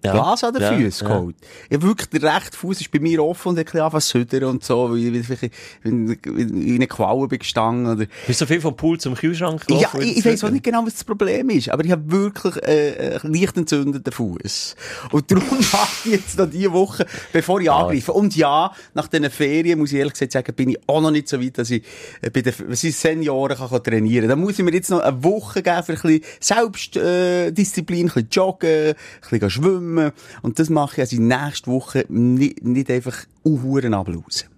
Ja. Blasen an den Ja, Füßen ja. geholt. Ja, wirklich, der rechte Fuß ist bei mir offen und ein bisschen angefangen zu und so, weil ich vielleicht in, in, in eine Qualle bin gestanden oder, Bist du so viel vom Pool zum Kühlschrank ja, gelaufen? ich, ich weiß auch nicht genau, was das Problem ist, aber ich habe wirklich äh, einen leicht entzündeten Fuß. Und darum mache ich jetzt noch diese Woche, bevor ich angreife. Und ja, nach diesen Ferien, muss ich ehrlich gesagt sagen, bin ich auch noch nicht so weit, dass ich äh, bei den Senioren kann, trainieren kann. Da muss ich mir jetzt noch eine Woche geben für ein bisschen Selbstdisziplin, äh, Disziplin, ein bisschen joggen, ein bisschen gehen schwimmen. Und das mache ich also in nächste Woche nicht, nicht einfach unhuren ablausen.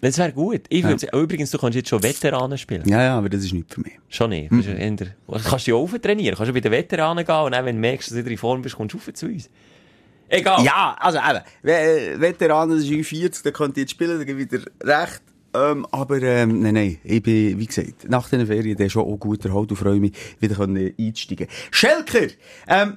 Das wäre gut. Ich würde sagen, übrigens, du kannst jetzt schon Veteranen spielen. Ja, ja, aber das ist nicht für mich. Schon nicht. Mhm. Kannst du eher- Du kannst dich trainieren. Kannst du bei den Veteranen gehen und dann, wenn du merkst, dass du wieder in Form bist, kommst du rauf zu uns. Egal. Ja, also eben, We- Veteranen, das ist U40, da könnt ihr jetzt spielen, da gebe ich dir recht. Ähm, aber, ähm, nein, nein, ich bin, wie gesagt, nach den Ferien, der schon auch gut erholt und freue mich, wieder einsteigen. Schelker, ähm,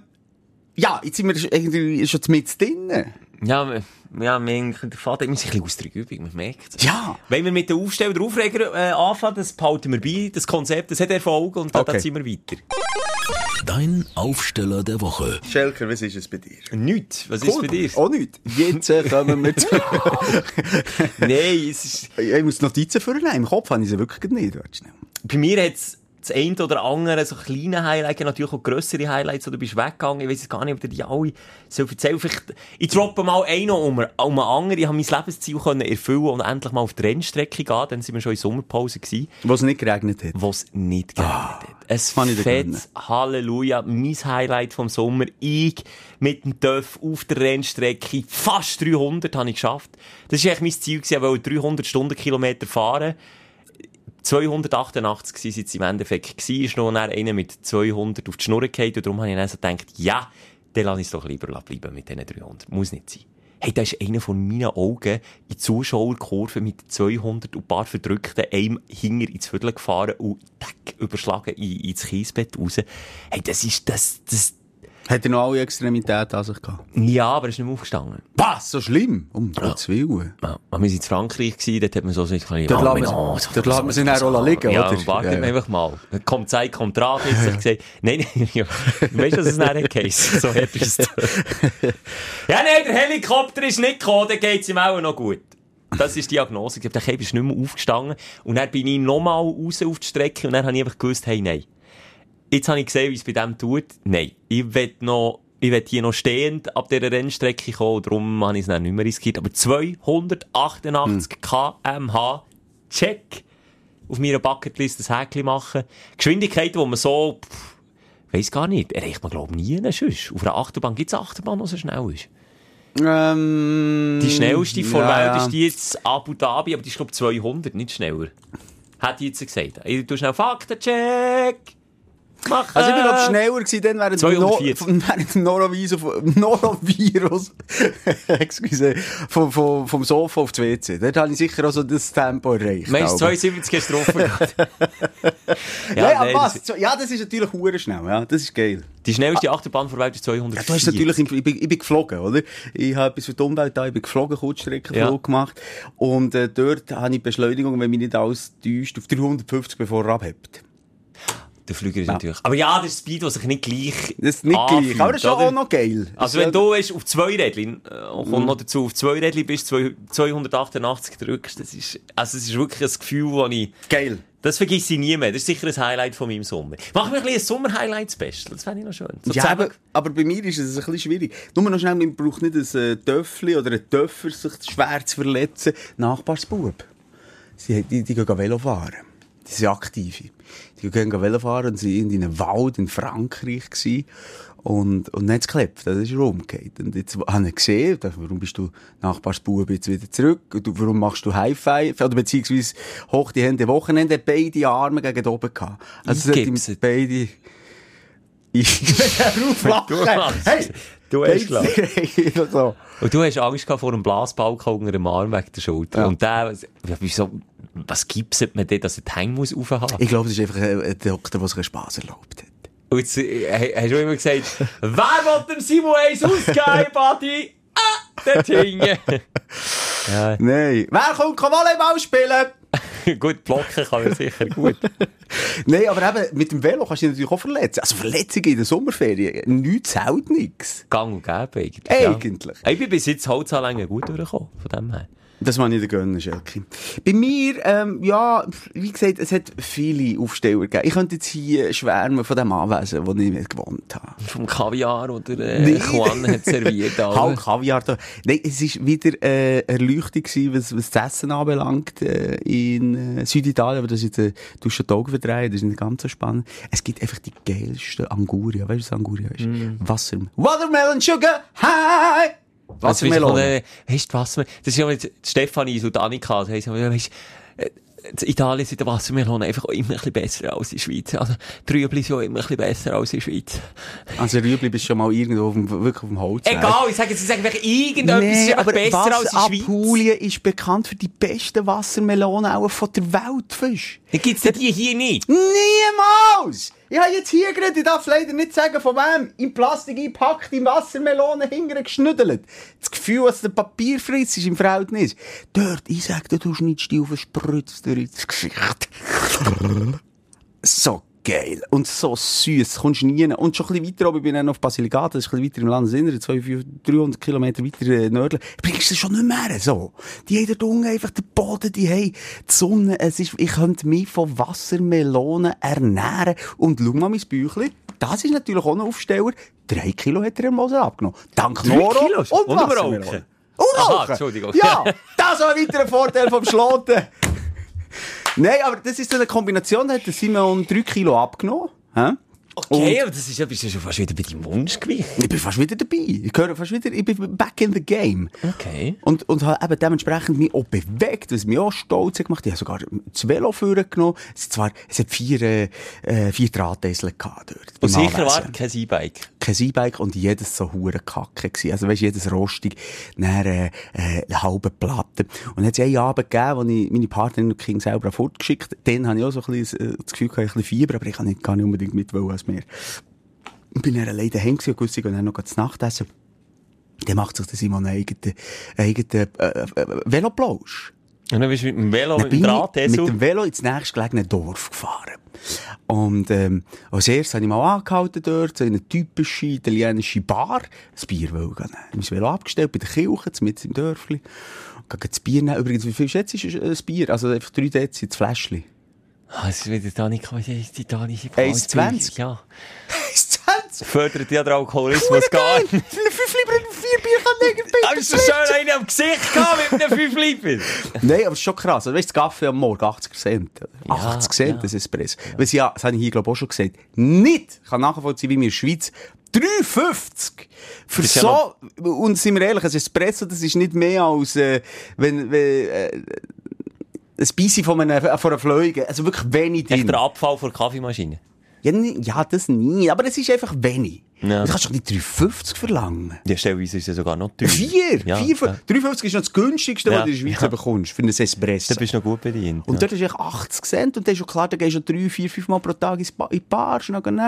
ja, jetzt sind wir irgendwie schon mit drinnen. Ja, wir- ja, wir, der Vater ist ein bisschen aus der Übung, man merkt es. Ja. Wenn wir mit den Aufsteller und Aufreger äh, anfangen, das behalten wir bei, das Konzept, das hat Erfolg und dann, Okay. dann sind wir weiter. Dein Aufsteller der Woche. Schelker, was ist es bei dir? Nichts. Was ist bei dir? Auch nicht. Jetzt äh, kommen wir zu... Nein, es ist, ich muss die Notizen vornehmen. Im Kopf habe ich sie wirklich nicht. Bei mir hat es das eine oder andere, so kleine Highlights, natürlich auch grössere Highlights, du bist weggegangen. Ich weiß jetzt gar nicht, ob dir die alle so erzählen. Vielleicht, ich droppe mal einen um, um einen anderen. Ich habe mein Lebensziel können erfüllen und endlich mal auf die Rennstrecke gehen. Dann sind wir schon in Sommerpause gewesen. Wo es nicht geregnet hat. wo es nicht geregnet hat. Es kann ich fettes Halleluja, mein Highlight vom Sommer. Ich mit dem Töff auf der Rennstrecke, fast 300 habe ich geschafft. Das war eigentlich mein Ziel, gewesen, ich wollte 300 Stundenkilometer fahren. 288 waren es im Endeffekt. gewesen. Ist noch einer mit 200 auf die Schnur gefallen. Und darum habe ich dann so gedacht, ja, dann lasse ich es doch lieber bleiben mit diesen 300. Muss nicht sein. Hey, da ist einer von meinen Augen in die Zuschauerkurve mit 200 und ein paar Verdrückten einem Hinger ins Viertel gefahren und tack, überschlagen in, ins Kiesbett raus. Hey, das ist, das, das, Hat er noch alle Extremitäten an sich gehabt? Ja, aber er ist nicht mehr aufgestanden. Was? So schlimm? Um Gottes Willen. Ja, wir waren in Frankreich, gewesen, dort hat man so so ein Dort lässt man- dort lässt man sie dann auch liegen, ja, oder? wartet Ja, ja. einfach mal. Kommt Zeit, kommt Draht, jetzt habe ich gesagt, nein, nein, ja. weißt du, dass es nicht Case so hart ist es. ja, nein, der Helikopter ist nicht gekommen, dann geht es ihm auch noch gut. Das ist die Diagnose. Ich glaube, der Käfer ist nicht mehr aufgestanden. Und dann bin ich nochmal raus auf die Strecke und dann habe ich einfach gewusst, hey, nein. Jetzt habe ich gesehen, wie es bei dem tut. Nein. Ich will noch, ich will hier noch stehend ab dieser Rennstrecke kommen. Darum habe ich es dann nicht mehr riskiert. Aber 288 kmh, check. Auf meiner Bucketlist ein Häkchen machen. Geschwindigkeiten, wo man so, pff, weiss gar nicht, erreicht man glaube ich nie sonst. Auf einer Achterbahn gibt es eine Achterbahn, die so schnell ist. Ähm, Die schnellste ja, Welt ist die jetzt Abu Dhabi, aber die ist, glaube ich, 200, nicht schneller. Hat die jetzt gesagt. Ich tu schnell Faktencheck. Machen. Also ich bin glaube schneller gewesen, dann während dem, no 240. während dem Norovirus, Norovirus, excuse, vom, vom, vom Sofa auf das WC. Dort habe ich sicher auch so das Tempo erreicht. Meinst du, aber. 72 hast du drauf gehabt? Ja, ja, nein, das- Ja, das ist natürlich hure schnell, ja. Das ist geil. Die schnellste Achterbahn vor Welt ist 200. Ja, du hast natürlich, ich bin, ich bin geflogen, oder? Ich habe etwas für die Umwelt da, ich bin geflogen, Kurzstreckenflug Ja. gemacht. Und äh, dort habe ich Beschleunigung, wenn mich nicht alles täuscht, auf 350, bevor er abhebt. Der Flüger ist natürlich. Aber ja, das ist Speed, das sich nicht gleich. Das ist nicht anfühlt, gleich, aber das ist oder? auch noch geil. Also wenn du weißt, auf zwei Rädchen, äh, kommt noch dazu, auf zwei Rädchen bist, zwei- 288 drückst, das ist, also es ist wirklich ein Gefühl, das ich, Geil. das vergesse ich nie mehr. Das ist sicher ein Highlight von meinem Sommer. Mach mir ein bisschen ein Sommer-Highlight-Special, das fände ich noch schön. So Ja, aber, aber bei mir ist es ein bisschen schwierig. Nur noch schnell, man braucht nicht ein äh, Töffli oder ein Töffer, sich schwer zu verletzen. Nachbarsbub. Sie, die, die gehen Velo fahren. Die sind aktive. Die gehen Velo fahren und sind in einem Wald in Frankreich gewesen. Und, und dann hat es geklappt. Das ist rumgekehrt. Und jetzt habe ich gesehen, warum bist du Nachbarsbub jetzt wieder zurück? Und du, warum machst du High Five? Oder beziehungsweise hoch die Hände Wochenende, beide Arme gegen oben gehabt. Also es hat beide, ich auflachen. Hey, Du hast so. Und du hast Angst gehabt vor einem Blasbalken unter dem Arm wegen der Schulter. Ja. Und der, wieso, was gibt's man denn, dass er die Hänge muss aufhaben? Ich glaube, es ist einfach ein, Doktor, der sich einen Spass erlaubt hat. Und jetzt äh, hast du immer gesagt, wer will dem Simon eins ausgeben, Buddy? Ah, dort hinten. ja, Nein. Wer kommt kann Volleyball spielen? gut, blocken kann er sicher gut. Nein, aber eben, mit dem Velo kannst du dich natürlich auch verletzen. Also Verletzungen in der Sommerferien, nichts zählt nichts. Gang und gäbe eigentlich. Eigentlich. Ja. Ich bin bis jetzt Holzanlängen gut durchgekommen, von dem her. Das kann ich dir gönnen, Schelke. Bei mir, ähm, ja, wie gesagt, es hat viele Aufsteller gegeben. Ich könnte jetzt hier schwärmen von dem Anwesen, wo ich gewohnt habe. Vom Kaviar oder äh, Nee. Juan hat serviert. Halb. Kaviar da. Nein, es ist wieder äh, Erleuchtung gewesen, was, was das Essen anbelangt äh, in äh, Süditalien, aber das ist jetzt, äh, du hast schon die Augen verdreht, das ist nicht ganz so spannend. Es gibt einfach die geilsten Anguria. Weißt du, was Anguria ist? Wasser. Watermelon Sugar High! Also, weißt du, von, Wassermelone. äh, Weißt du, was? Das ist ja mit Stefanie und Annika, das heisst, ja, weißt, äh, in Italien sind die Wassermelonen einfach immer ein bisschen besser als in der Schweiz. Also, die Rüebli sind auch immer ein bisschen besser als in der Schweiz. Also Rüebli bist schon mal irgendwo auf dem, wirklich auf dem Holz. Egal, ich sage, sie sagen einfach irgendetwas Nee, ist aber besser was, als in der Schweiz. Apulien ist bekannt für die besten Wassermelonen auch von der Welt, Fisch. Gibt's denn die hier nicht. Niemals! Ich habe jetzt hier gerade, ich darf leider nicht sagen von wem, in Plastik eingepackt, in Wassermelone hinterher geschnüddelt. Das Gefühl, was der Papier frisst, ist im Verhältnis. Dort, ich sag du schneidest die auf und spritzt dir ins Gesicht. So geil. Und so süß. Kommst nie hin. Und schon ein bisschen weiter oben, ich bin dann auf Basilicata, das ist ein bisschen weiter im Landesinneren, 200, 300 Kilometer weiter äh, nördlich, bringst du schon nicht mehr so. Die haben dort unten einfach den Boden, die haben die Sonne. Es ist, ich könnte mich von Wassermelonen ernähren. Und schau mal mein Büchlein. Das ist natürlich auch ein Aufsteller. Drei Kilo hat er im Mosel abgenommen. Dank Noro und Und Wassermelonen. Und Aha. Entschuldigung. Ja, das auch ein weiterer Vorteil vom Schloten. Nein, aber das ist so eine Kombination, da hat der Simon drei Kilo abgenommen. Hä? Okay, aber das ist ja, bist du schon fast wieder bei deinem Wunschgewicht. Ich bin fast wieder dabei. Ich gehöre fast wieder, ich bin back in the game. Okay. Und, und habe eben dementsprechend mich auch bewegt, was mich auch stolz hat gemacht. Ich habe sogar das Velo vorgenommen. Es, sind zwar, es hat vier, äh, äh, vier Drahtesel gehabt dort. Und sicher war Anwesen. kein E-Bike. kein E-Bike und jedes so hure Kacke gewesen. Also weisst, jedes rostig, dann, äh, äh, eine halbe Platte. Und dann hat es einen Abend gegeben, wo ich meine Partnerin und Kind selber fortgeschickt Dann habe ich auch so ein bisschen äh, das Gefühl, ich ein bisschen Fieber, aber ich kann nicht, gar nicht unbedingt mit wollen mehr. Und bin dann alleine daheim und wusste, ich dann noch zu Nacht essen. Dann macht sich der Simon einen eigenen, eigenen äh, äh, Veloplausch. Und dann bist du mit dem Velo, mit dem Draht, ich mit dem Velo ins nächstgelegene Dorf gefahren. Und, ähm, als erstes habe ich mal angehalten dort, so in eine typische italienische Bar, ein Bier wollen. Ich habe mein Velo abgestellt bei der Kirche, mit im Dörfli. Und gehe das Bier nehmen. Übrigens, wie viel schätzt du ein Bier? Also einfach drei Dezi, das Fläschchen. Ah, es ist wieder Danica, die italienische 1,20? Ja. 1,20? Fördert ja den Alkoholismus gar nicht. Fünf Lieber und vier Bier kann ich Hast du schon einen am Gesicht gehabt mit einem 5 Liter? Nein, aber es ist schon krass. Also, weißt du, Kaffee am Morgen, 80 Cent. oder? Ja, 80 Cent, ja. das Espresso. Weil sie ja, das habe ich hier, glaube ich, auch schon gesagt, nicht kann nachvollziehen, wie wir in der Schweiz 3,50 für Das ist ja so, und sind wir ehrlich, ein Espresso, das ist nicht mehr als, äh, wenn, wenn, äh, ein Bissi von einer, von einer Fleuge. Also wirklich wenig Echt drin. der Abfall von der Kaffeemaschine. Ja, ja, das nie. Aber es ist einfach wenig. Ja. Du kannst doch nicht 3,50 verlangen. Ja, stellweise ist es sogar noch teuer. Vier! Ja, Vier ja. 3,50 ist noch das günstigste, Ja, was du in der Schweiz ja. bekommst, für ein Espresso. Da bist du noch gut bedient. Und dort ist echt 80 Cent und dann ist schon klar, da gehst du drei, vier, fünf Mal pro Tag ins ba in die Bar, schnell gehen,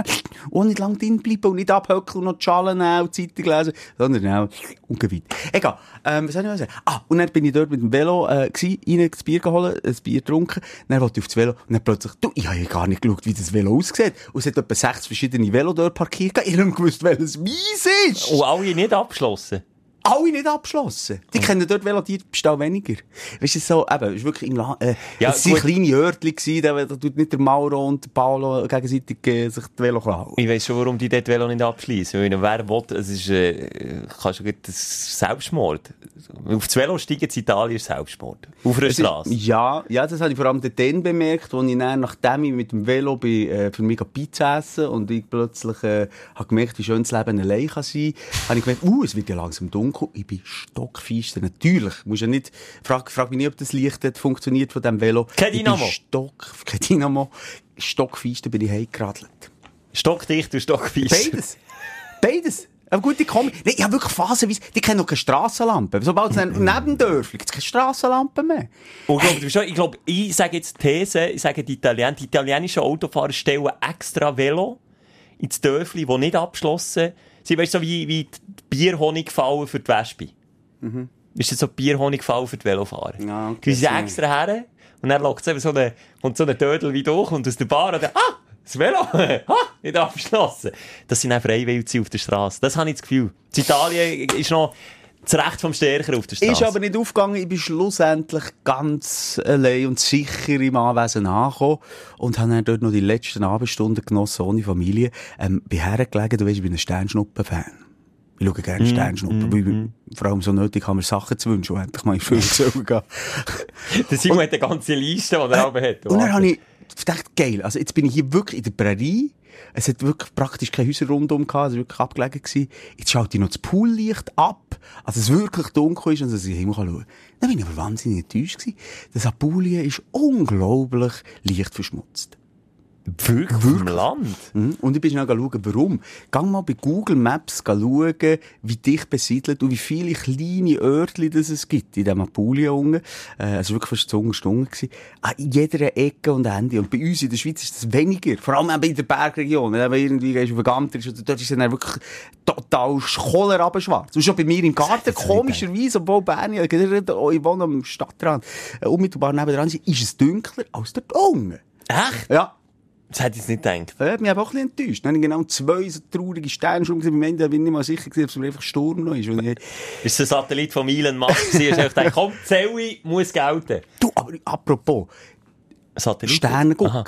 und nicht lang drin bleiben und nicht abhöckeln und noch die Schalen und die Zeitung lesen, sondern schnell und weiter. Egal, ähm, was soll ich sagen? Ah, und dann bin ich dort mit dem Velo, äh, rein das Bier geholt, ein Bier getrunken, dann wollte ich aufs Velo und dann plötzlich, du, ich habe ja gar nicht geschaut, wie das Velo aussieht. Und es hat etwa sechs verschiedene Velo dort parkiert, gewusst, welches meins ist. Und alle nicht abgeschlossen. Alle nicht abgeschlossen. Die kennen dort die bestellen weniger. Weißt du, so, eben, ist wirklich im Land, äh, Ja, es gut. kleine Örtchen gewesen, da, da tut nicht der Mauro und der Paolo gegenseitig äh, sich die Velo klauen. Ich weiss schon, warum die dort Velo nicht abschließen. Weil wer will, es ist, äh, kannst du Selbstmord. Auf das Velo steigen in Italien ist Selbstmord. Auf einer Straße. Ja, ja, das habe ich vor allem dann bemerkt, als ich dann, nachdem ich mit dem Velo bin, äh, für mich Pizza essen und ich plötzlich äh, habe gemerkt, wie schön das Leben allein kann sein, habe ich gemerkt, uh, es wird ja langsam dunkel, ich bin stockfeister. Natürlich, musst ja nicht, frag, frag mich nicht, ob das Licht dort funktioniert von diesem Velo. Kein Dynamo. Stock, kein Dynamo. Stockfeister bin ich heimgeradelt. Stockdicht und stockfeiss. Beides. Beides. Aber gut, die kommen. Nee, ich habe wirklich phasenweise, die kennen noch keine Strassenlampe. Sobald es neben Dörfli gibt es keine Strassenlampe mehr. Und ich glaube, ich, glaub, ich sage jetzt die These, ich sage die Italiener, die italienischen Autofahrer stellen extra Velo ins Dörfli, die nicht abgeschlossen sind. Weißt so wie, wie die Bierhonigfallen für die Wespe. Ist das so Bierhonigfallen für die Velofahrer? Mhm. Ja, okay. Die sind extra her und dann lockt so eine, kommt so ein Dödel wie durch und aus der Bar und dann, ah, das Velo, ah, nicht abgeschlossen. Das sind auch Freiwillige auf der Straße. Das habe ich das Gefühl. In Italien ist noch das Recht vom Stärker auf der Straße. Ist aber nicht aufgegangen. Ich bin schlussendlich ganz allein und sicher im Anwesen angekommen und habe dann dort noch die letzten Abendstunden genossen ohne Familie. Ähm, bin hergelegen, du weißt, ich bin ein Sternschnuppen-Fan. Ich schaue gerne Sternschnuppen, weil ich vor allem so nötig haben wir Sachen zu wünschen, und endlich mal in Film gehen. Der Simon hat eine ganze Liste, die er oben hat. Und dann habe ich gedacht, geil, also jetzt bin ich hier wirklich in der Prärie. Es hat wirklich praktisch keine Häuser rundum gehabt, es war wirklich abgelegen. Gewesen. Jetzt schalte ich noch das Poollicht ab, also es wirklich dunkel ist und dass ich Himmel schauen kann. Dann bin ich aber wahnsinnig enttäuscht gewesen. Das Apulien ist unglaublich leicht verschmutzt. Wirklich? Vom Land? Mhm. Und ich bin schnell schauen, warum. Gang mal bei Google Maps schauen, wie dicht besiedelt und wie viele kleine Örtchen das es gibt in diesem Apulien unten. Äh, also wirklich fast zu Stunde gewesen. An jeder Ecke und Ende. Und bei uns in der Schweiz ist das weniger. Vor allem eben in der Bergregion. Wenn du irgendwie gehst auf den oder dort ist es dann wirklich total schwarz. Und schon bei mir im Garten, komischerweise, obwohl Bern, ich wohne am Stadtrand, äh, unmittelbar nebenan, ist es dunkler als dort unten. Echt? Ja. Das hätte ich nicht gedacht. Das hat mich aber auch ein bisschen enttäuscht. Dann habe ich genau zwei so traurige Sterne schon gesehen. Am Ende bin ich nicht mal sicher gewesen, ob es einfach Sturm noch ist. Ich, Ist der Satellit von Elon Musk gewesen? Du gedacht, komm, Zelli muss gelten. du, aber apropos, Satellit? Sternengucker. Aha.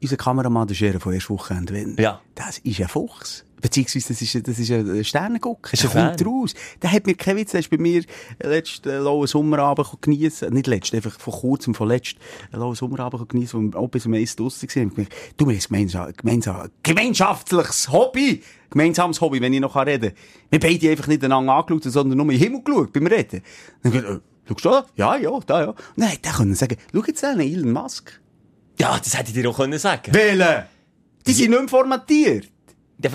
Unser Kameramann, der Scherer von erst Wochenende, Ja. das ist ein Fuchs. Beziehungsweise, das ist, das ist ein Sternengucker. Ist der ein raus. Der hat mir keinen Witz, der ist bei mir letzten äh, lauen Sommerabend geniessen. Nicht letzt, einfach vor kurzem, von letzt, einen lauen Sommerabend geniessen, wo wir auch bis um eins draussen waren. Du, wir haben ein gemeinsam, gemeinsam, gemeinschaftliches Hobby. Gemeinsames Hobby, wenn ich noch reden kann. Wir beide einfach nicht einander angeschaut, sondern nur in den Himmel geschaut beim Reden. Dann gesagt, äh, schaust du da? Ja, ja, da, ja. Und dann hätte er können sagen, schau jetzt an, Elon Musk. Ja, das hätte ich dir auch können sagen Wählen! Die sind nicht mehr formatiert. Ja,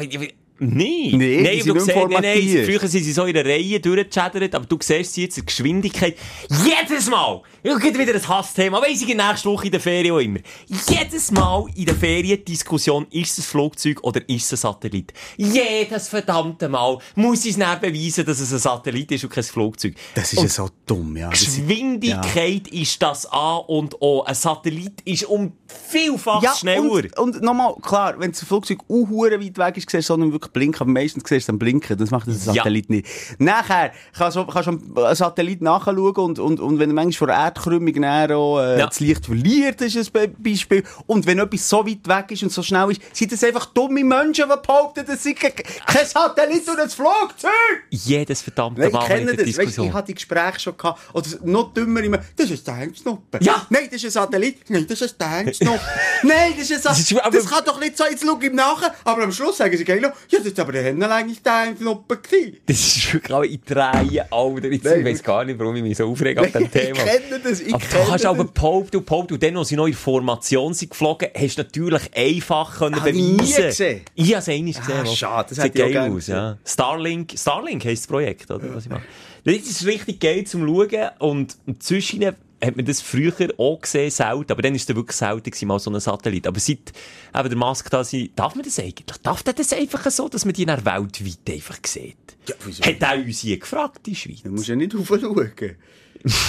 Nee. Nee, sind du siehst, nein, nein, formatiert. früher sind sie so in der Reihe durchgechattert, aber du siehst sie jetzt in Geschwindigkeit. Jedes Mal! Ich gibt wieder ein Hassthema, weiss ich, nächste Woche in der Ferien auch immer. Jedes Mal in der Ferien Diskussion, ist es ein Flugzeug oder ist es ein Satellit? Jedes verdammte Mal muss ich es dann beweisen, dass es ein Satellit ist und kein Flugzeug. Das ist ja so dumm, ja. Geschwindigkeit ist das A und O. Ein Satellit ist um vielfach schneller. Und, und nochmal, klar, wenn das Flugzeug auch weit weg ist, siehst du sondern wirklich blinken, aber meistens siehst du dann blinken. Das macht das Ja. Satellit nicht. Nachher kannst du, kannst du einen Satellit nachschauen und, und, und wenn du manchmal vor Erdkrümmung näher auch, äh, Ja. das Licht verliert, ist ein Be- Beispiel. Und wenn etwas so weit weg ist und so schnell ist, sind das einfach dumme Menschen, die behaupten, das ke- kein Satellit und ein Flugzeug! Jedes verdammte Nein, Mal in kenne der das. Weißt, Diskussion. ich hatte die Gespräche schon gehabt. Oder noch dümmer immer, das ist ein Hengstnoppen. Ja. Nein, das ist ein Satellit. Nein, das ist ein Hengstnoppen. Nein, das ist ein Das aber- Das kann doch nicht so, jetzt schau ihm nachher. Aber am Schluss sagen sie gleich noch, ja, das ist aber der Händler eigentlich der Hengstnoppen gewesen. Das ist wirklich auch in Dreien, Alter. Jetzt, ich weiss gar nicht, warum ich mich so aufrege auf Nein, dem ich Thema. kenne das, ich aber du kenne hast aber das. behauptet und behauptet und dann, als sie noch in Formation sind geflogen, hast du natürlich einfach können ich nie beweisen. gesehen. Ich habe es einmal gesehen. Ah, schade, das hätte ich geil aus, ja. Starlink, Starlink heisst das Projekt, oder? Was ich mache. Das ist richtig geil zum Schauen und, und zwischen hat man das früher auch gesehen, selten, aber dann war es wirklich selten gewesen, mal so ein Satellit. Aber seit eben der Mask da sind, darf man das eigentlich? Darf der das einfach so, dass man die dann weltweit einfach sieht? Ja, wieso? Hat auch uns hier gefragt, die Schweiz. Du musst ja nicht aufschauen.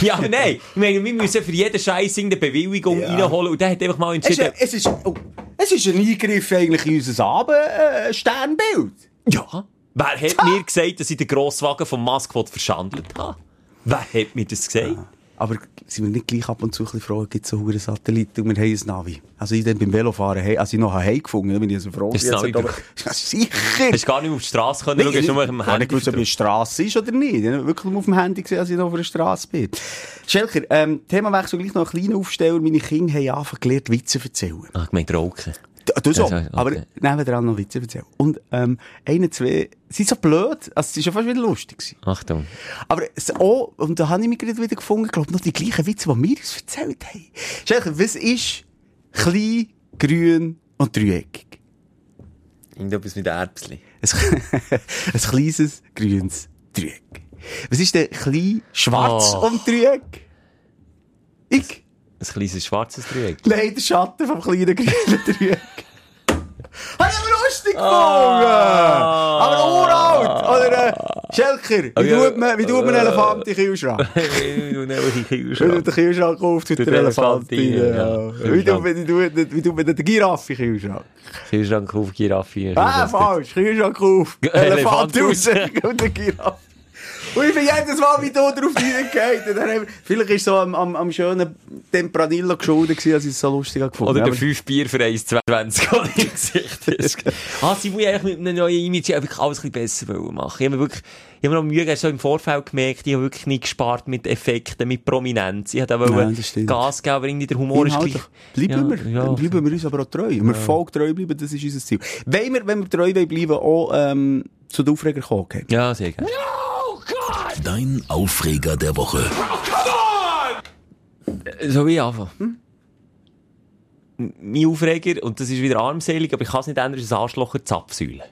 Ja, aber nein. Ich meine, wir müssen für jeden Scheiß eine Bewilligung Ja. reinholen und der hat einfach mal Es ist, entschieden, es, ist, oh, es ist ein Eingriff eigentlich in unser Abend-Sternbild. ja, wer hat mir gesagt, dass ich den Grosswagen vom Maskwort verschandelt habe? Wer hat mir das gesagt? Aber sind wir nicht gleich ab und zu ein bisschen froh, gibt es so hure Satelliten und wir haben ein Navi. Also ich dann beim Velofahren, hey, als ich noch Heim gefunden habe, bin ich so froh. Du das Navi aber- sicher. Hast gar nicht auf die Straße können schauen, hast nur Ich habe Handy nicht gewusst, ob es Straße ist oder nicht. Ich habe wirklich nur auf dem Handy gesehen, als ich noch auf der Straße bin. Schelker, ähm, Themawechsel gleich noch ein kleiner Aufsteller. Meine Kinder haben angefangen gelernt, Witze zu erzählen. Ah, ich meinte Rauchen. Du, so. Also, okay. Aber nebendran noch Witze erzählen. Und, ähm, eine, zwei, sind so blöd. Also, es ist ja fast wieder lustig gewesen. Achtung. Aber es auch, und da habe ich mich gerade wieder gefunden, glaube noch die gleichen Witze, die wir uns erzählt haben. Schelker, was ist klein, grün und dreieckig? Irgendetwas mit Erbsli. Ein, ein kleines, grünes Dreieck. Was ist denn klein, schwarz Oh. und Dreieck? Ich? Ein kleines schwarzes Dreieck. Nein, der Schatten vom kleinen, grünen Dreieck. Habe ich lustig gefunden! Ah. Aber uralt! Oder, äh, Schelker, wie, Oh, tut man, wie tut man Elefant in den Kühlschrank? Dann einfach in den Kühlschrank. auf, tut Tut der der Elefant rein, Ja. Wie tut man- wie tut- wie tut man den Giraffe in den Kühlschrank? Kühlschrank auf Giraffe. Ah, falsch. Kühlschrank auf, Elefant raus und der Giraffe. Und ich bin jedes Mal, wie du drauf wir- Vielleicht ist so am, am, am schönen Tempranillo geschuldet gewesen, als ich es so lustig gefunden Oder der Aber- 5 Bier für 1,20 Euro im Gesicht ist. ah, sie wollen eigentlich mit einem neuen Image wirklich alles ein bisschen besser machen. Ich habe wirklich, ich habe noch Mühe gegeben, so im Vorfeld gemerkt, ich habe wirklich nicht gespart mit Effekten, mit Prominenz. Ich habe auch stimmt. Gas geben, aber irgendwie der Humor ist gleich. Bleiben Ja, wir, ja. bleiben wir uns aber auch treu. Wir Volk treu bleiben, das ist unser Ziel. Wenn wir, wenn wir treu bleiben, auch ähm, zu den Aufreger kommen. Okay. Ja, sehr gerne. Dein Aufreger der Woche. Soll ich anfangen? Hm? Mein Aufreger, und das ist wieder armselig, aber ich kann es nicht ändern, ist ein Arschlocher Zapfsäule.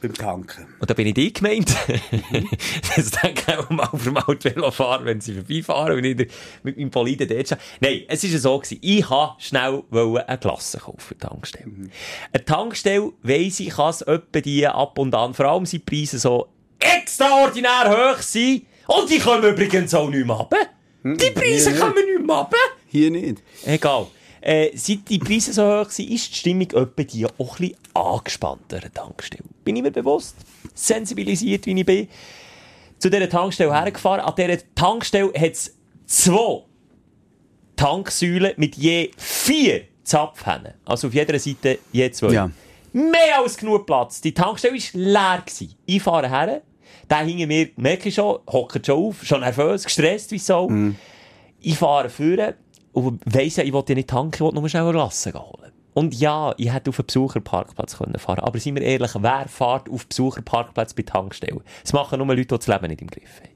Beim Tanken. Und da bin ich die gemeint. das denke ich auch mal auf dem Autovelo fahren, wenn sie vorbeifahren und ich mit meinem Poliden dort stehe. Nein, es war so, gewesen. ich wollte schnell eine Klasse kaufen für die Tankstelle. Eine Tankstelle, weiss ich, kann es etwa die ab und an, vor allem sind die Preise so extraordinär hoch sein. Und die kommen übrigens auch nicht mehr runter. Die Preise kommen nicht mehr runter. Hier nicht. Egal. Äh, seit die Preise so hoch sind, ist die Stimmung etwa die auch ein bisschen angespannter Tankstelle. Bin ich mir bewusst, sensibilisiert wie ich bin, zu dieser Tankstelle hergefahren. An dieser Tankstelle hat es zwei Tanksäulen mit je vier Zapfhähnen. Also auf jeder Seite je zwei. Ja. Mehr als genug Platz. Die Tankstelle war leer. Gewesen. Ich fahre her. Der hinter mir, merke ich schon, hockt schon auf, schon nervös, gestresst wie so. Ich fahre vorne und weiss ja, ich wollte ja nicht tanken, ich wollte nur schnell eine Lasse holen. Und ja, ich hätte auf einen Besucherparkplatz können fahren Aber seien wir ehrlich, wer fährt auf Besucherparkplatz bei Tankstellen? Das machen nur Leute, die das Leben nicht im Griff haben.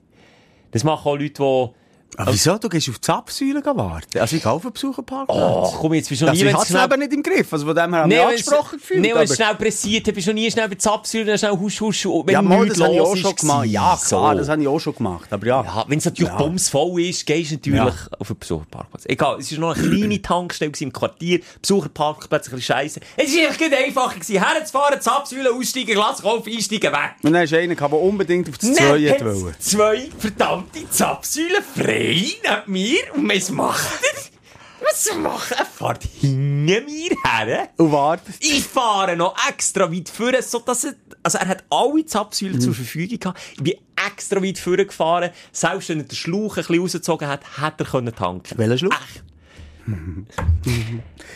Das machen auch Leute, die Aber wieso? Du gehst auf die Zapfsäule warten? Also ich gehe auf den Besucherparkplatz. Oh, komm, jetzt bist du noch also nie, ich wenn's hatte es eben nicht im Griff. Also von dem her haben wir wenn's- angesprochen gefühlt. Nee, wenn es schnell pressiert hat, bist du noch nie schnell bei Zapfsäule, dann schnell husch, husch, wenn ja, mal, das habe ich auch schon gemacht. Ja, klar, So. das habe ich auch schon gemacht. Aber ja. Ja, wenn es natürlich Ja. bumsvoll ist, gehst du natürlich Ja. auf den Besucherparkplatz. Egal, es war noch eine kleine Tankstelle im Quartier, Besucherparkplatz, ein bisschen scheisse. Es war einfach gut einfacher gewesen. Herzufahren, Zapfsäule, aussteigen, Glas kaufen, einsteigen, weg. Und dann ist einer, gehabt, der unbedingt auf das Nein, Zweite wollte. zwei verdammte Zapfsäulen frei neben mir. Und was macht er? Was macht er? Er fährt hinter mir her. Und wartet. Ich fahre noch extra weit vorne, so dass er, also er hat alle Zapfsäulen zur Verfügung gehabt. Ich bin extra weit vorne gefahren. Selbst wenn er den Schlauch ein bisschen rausgezogen hat, hätte er können tanken. Welchen Schlauch?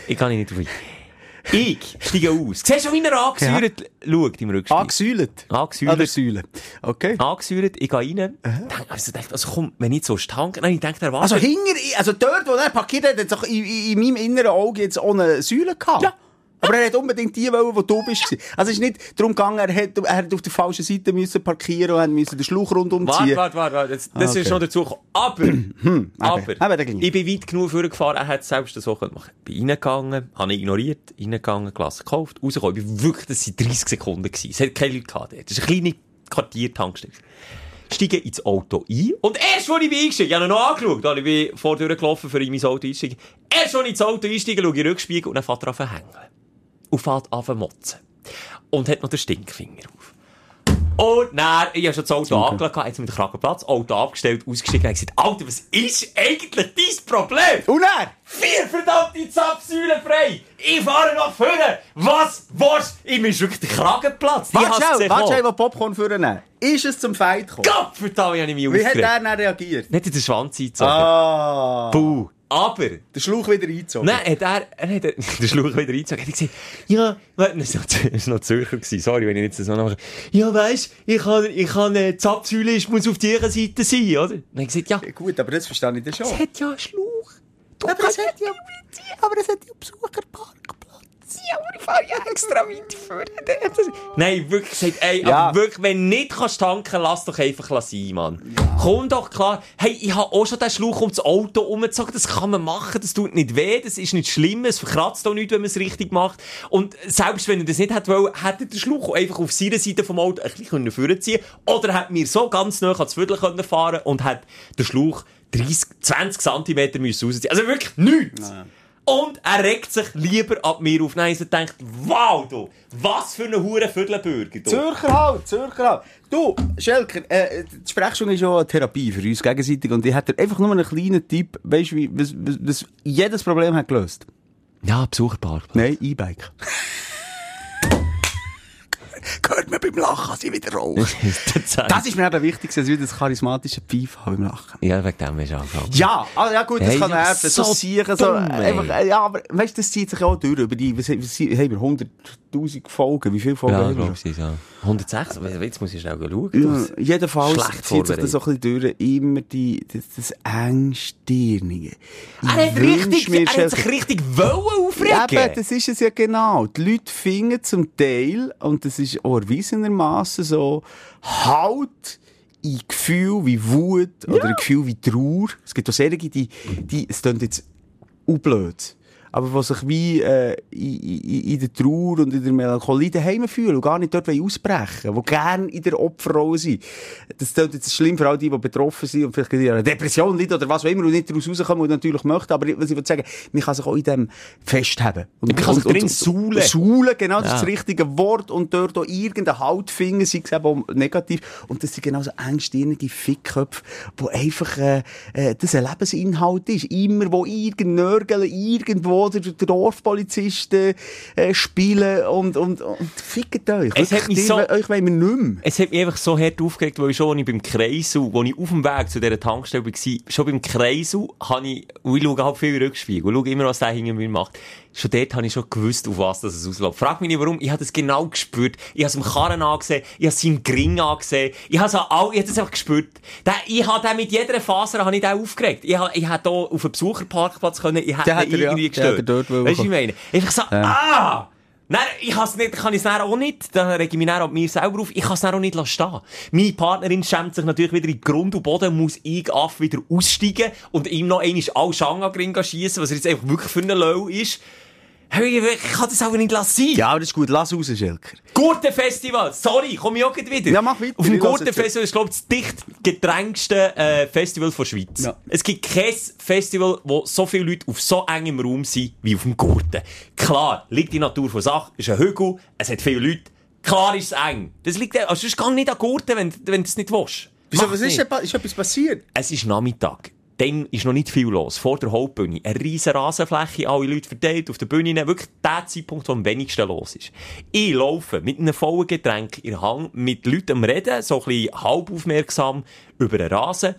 Ich kann ihn nicht auf. Ich steige aus. Siehst du, wie er angesäuert schaut im Rückspiel? Angesäulet. Angesäuert. An Säule. Okay. angesäuert, ich gehe rein, denk, also dachte, also komm, wenn ich so stank, nein, ich denke, der Also wartet. hinger, also dort, wo er parkiert hat, hat doch in, in, in meinem inneren Auge jetzt eine Säule gehabt. Ja. Aber er hat unbedingt die wollen, wo du bist. Also es ist nicht darum gegangen, er hätte, er auf der falschen Seite müssen parkieren und müssen den Schlauch rundum Warte, ziehen. warte, warte, warte, das, das okay. ist noch dazu gekommen. Aber, aber, eben, dann ging. ich bin weit genug vorgefahren, er hat selbst so können machen. Bin reingegangen, habe ihn ignoriert, reingegangen, Glas gekauft, rausgekommen. Ich bin wirklich, das waren 30 Sekunden gewesen. Es hat keine Leute gehabt dort. Das ist eine kleine Quartiertankstelle. Steige ins Auto ein. Und erst, als ich eingestiegen, ich habe ihn noch angeschaut, ich bin vor der gelaufen, für in mein Auto einsteigen. Erst, als ich ins Auto einsteige, schaue ich in den Rückspiegel und dann fährt er hängen. Und fährt an zu motzen. Und hat noch den Stinkfinger auf. Und dann, ich habe schon das Auto angelegt, jetzt mit dem Kragenplatz, Auto abgestellt, ausgestiegen und gesagt, Alter, was ist eigentlich dein Problem? Und er? Vier verdammte Zapfsäulen frei! Ich fahre noch vorne! Was? Was? Ich bin wirklich der Kragenplatz! Die Warte warte schnell, wo Popcorn vornehmen. Ist es zum Fight gekommen? Gott verdammt, habe ich mich Wie hat er dann reagiert? Nicht in den Schwanz eingezogen. Ah. Puh. Aber... Der Schlauch wieder eingezogen. Nein, hat er, er hat den Schlauch wieder eingezogen. Er hat gesagt, ja, das war noch, noch Zürcher gewesen. Sorry, wenn ich jetzt das so nachmache. Ja, weisst, ich kann, ich kann, die Zapfsäule muss auf ihrer Seite sein, oder? Dann habe ich gesagt, ja, Ja, Gut, aber das verstehe ich dann schon. es hat ja einen Schlauch. Du aber es hat ja, aber es hat ja Besucherparkplatz. Ja, aber ich fahre ja extra weit vorne. Nein, wirklich gesagt, ey, Ja. aber wirklich, wenn du nicht kannst tanken, lass doch einfach sein, Mann. Komm doch klar. Hey, ich habe auch schon den Schlauch um das Auto umgezogen. Das kann man machen, das tut nicht weh, das ist nicht schlimm, es verkratzt auch nicht, wenn man es richtig macht. Und selbst wenn er das nicht hätte wollen, hätte er den Schlauch auch einfach auf seiner Seite vom Auto ein bisschen vorziehen können. Oder hätte mir so ganz nah ans Viertel können fahren und hätte den Schlauch 30, 20 cm müssen rausziehen. Also wirklich nichts. Und er regt sich lieber ab mir auf. Nein, er denkt, wow, du, was für ein hure Viertelbürger, du. Zürcher halt, Zürcher halt. Du, Schelker, äh, die Sprechstunde ist ja eine Therapie für uns gegenseitig und ich hätte einfach nur einen kleinen Tipp, weißt du, wie, was, was, was jedes Problem hat gelöst? Ja, Besucherpark. Nein, E-Bike. Hört man beim Lachen, sie wieder raus. Das ist mir eben wichtig, dass wir das charismatische Pfeif haben beim Lachen. ja, wegen dem ist angefangen. Ja, ah, ja gut, das Hey, kann nerven, ist so so sicher, so, einfach, ja, aber, weißt du, das zieht sich auch durch über die, was, was, haben wir, 100.000 Folgen, wie viele Folgen Ja, haben wir? ich, ja. 106, aber jetzt muss ich schnell schauen. Ja, jedenfalls Schlecht zieht sich das so ein bisschen durch, immer die, das, das Engstirnige. Er hat, richtig, er hat sich richtig wollen aufregen. Ja, eben, das ist es ja genau. Die Leute finden zum Teil, und das ist auch erwiesenermassen so, halt in Gefühl wie Wut oder in Gefühl wie Trauer. Es gibt auch solche, die, die, es klingt jetzt unblöd. Aber die sich wie äh, in, in, in der Trauer und in der Melancholie daheim fühlen und gar nicht dort wollen ausbrechen die gerne in der Opferrolle sind. Das klingt jetzt schlimm für all die, die betroffen sind und vielleicht in einer Depression leiden oder was auch immer und nicht daraus rauskommen und natürlich möchten. Aber was ich will sagen, man kann sich auch in dem festhaben. Und, Man kann sich drin saulen. Saulen, genau, das Ja. ist das richtige Wort. Und dort auch irgendeinen Halt finden, sei es eben negativ. Und das sind genau so engstirnige Fickköpfe, wo einfach, äh, äh, das ein Lebensinhalt ist. Immer, wo irgend nörgeln, irgendwo der, der Dorfpolizist äh, spielen und, und, und fickt euch. Es hat mich so- ihr- Euch wollen wir nicht mehr. Es hat mich einfach so hart aufgeregt, weil ich schon, als ich beim Kreisel, als ich auf dem Weg zu dieser Tankstelle war, schon beim Kreisel, habe ich, und ich schaue halt viel Rückspiegel, und schaue immer, was der hinter mir macht. Schon dort habe ich schon gewusst, auf was das es ausläuft. Frag mich nicht, warum. Ich habe das genau gespürt. Ich habe es im Karren angesehen, ich habe es im Gring angesehen, ich habe es all, ich habe das einfach gespürt. Der, ich habe den mit jeder Faser, habe ich den aufgeregt. Ich habe, ich hätte hier auf einen Besucherparkplatz können, ich Der ihn ja. irgendwie hätte gestört. wollen weißt du, wie ich meine? Einfach so, ah! Nein, ich kann's nicht, kann es auch nicht, da rege ich mich dann an mir selber auf, ich kann es auch nicht lassen stehen. Meine Partnerin schämt sich natürlich wieder in Grund und Boden, muss ich Aff wieder aussteigen und ihm noch einmal alle Schangagring schiessen, was er jetzt einfach wirklich für eine Low ist. Hey, Ich kann das auch nicht lassen. Ja, aber das ist gut. Lass raus, Schelker. Gurtenfestival, sorry, komm ich auch gleich wieder. Ja, mach weiter, Auf dem Gurtenfestival ist, glaube ich, das dicht gedrängste äh, Festival der Schweiz. Ja. Es gibt kein Festival, wo so viele Leute auf so engem Raum sind wie auf dem Gurten. Klar, liegt die Natur von Sache, ist ein Hügel, es hat viele Leute. Klar ist es eng. Das liegt, also sonst geh nicht an Gurten, wenn, wenn du es nicht willst. Wieso, was ist, ist etwas passiert? Es ist Nachmittag. Dann ist noch nicht viel los. Vor der Hauptbühne. Eine riesen Rasenfläche, alle Leute verteilt auf der Bühne. Wirklich der Zeitpunkt, wo am wenigsten los ist. Ich laufe mit einem vollen Getränk in Hand, mit Leuten am Reden, so ein bisschen halb aufmerksam über den Rasen.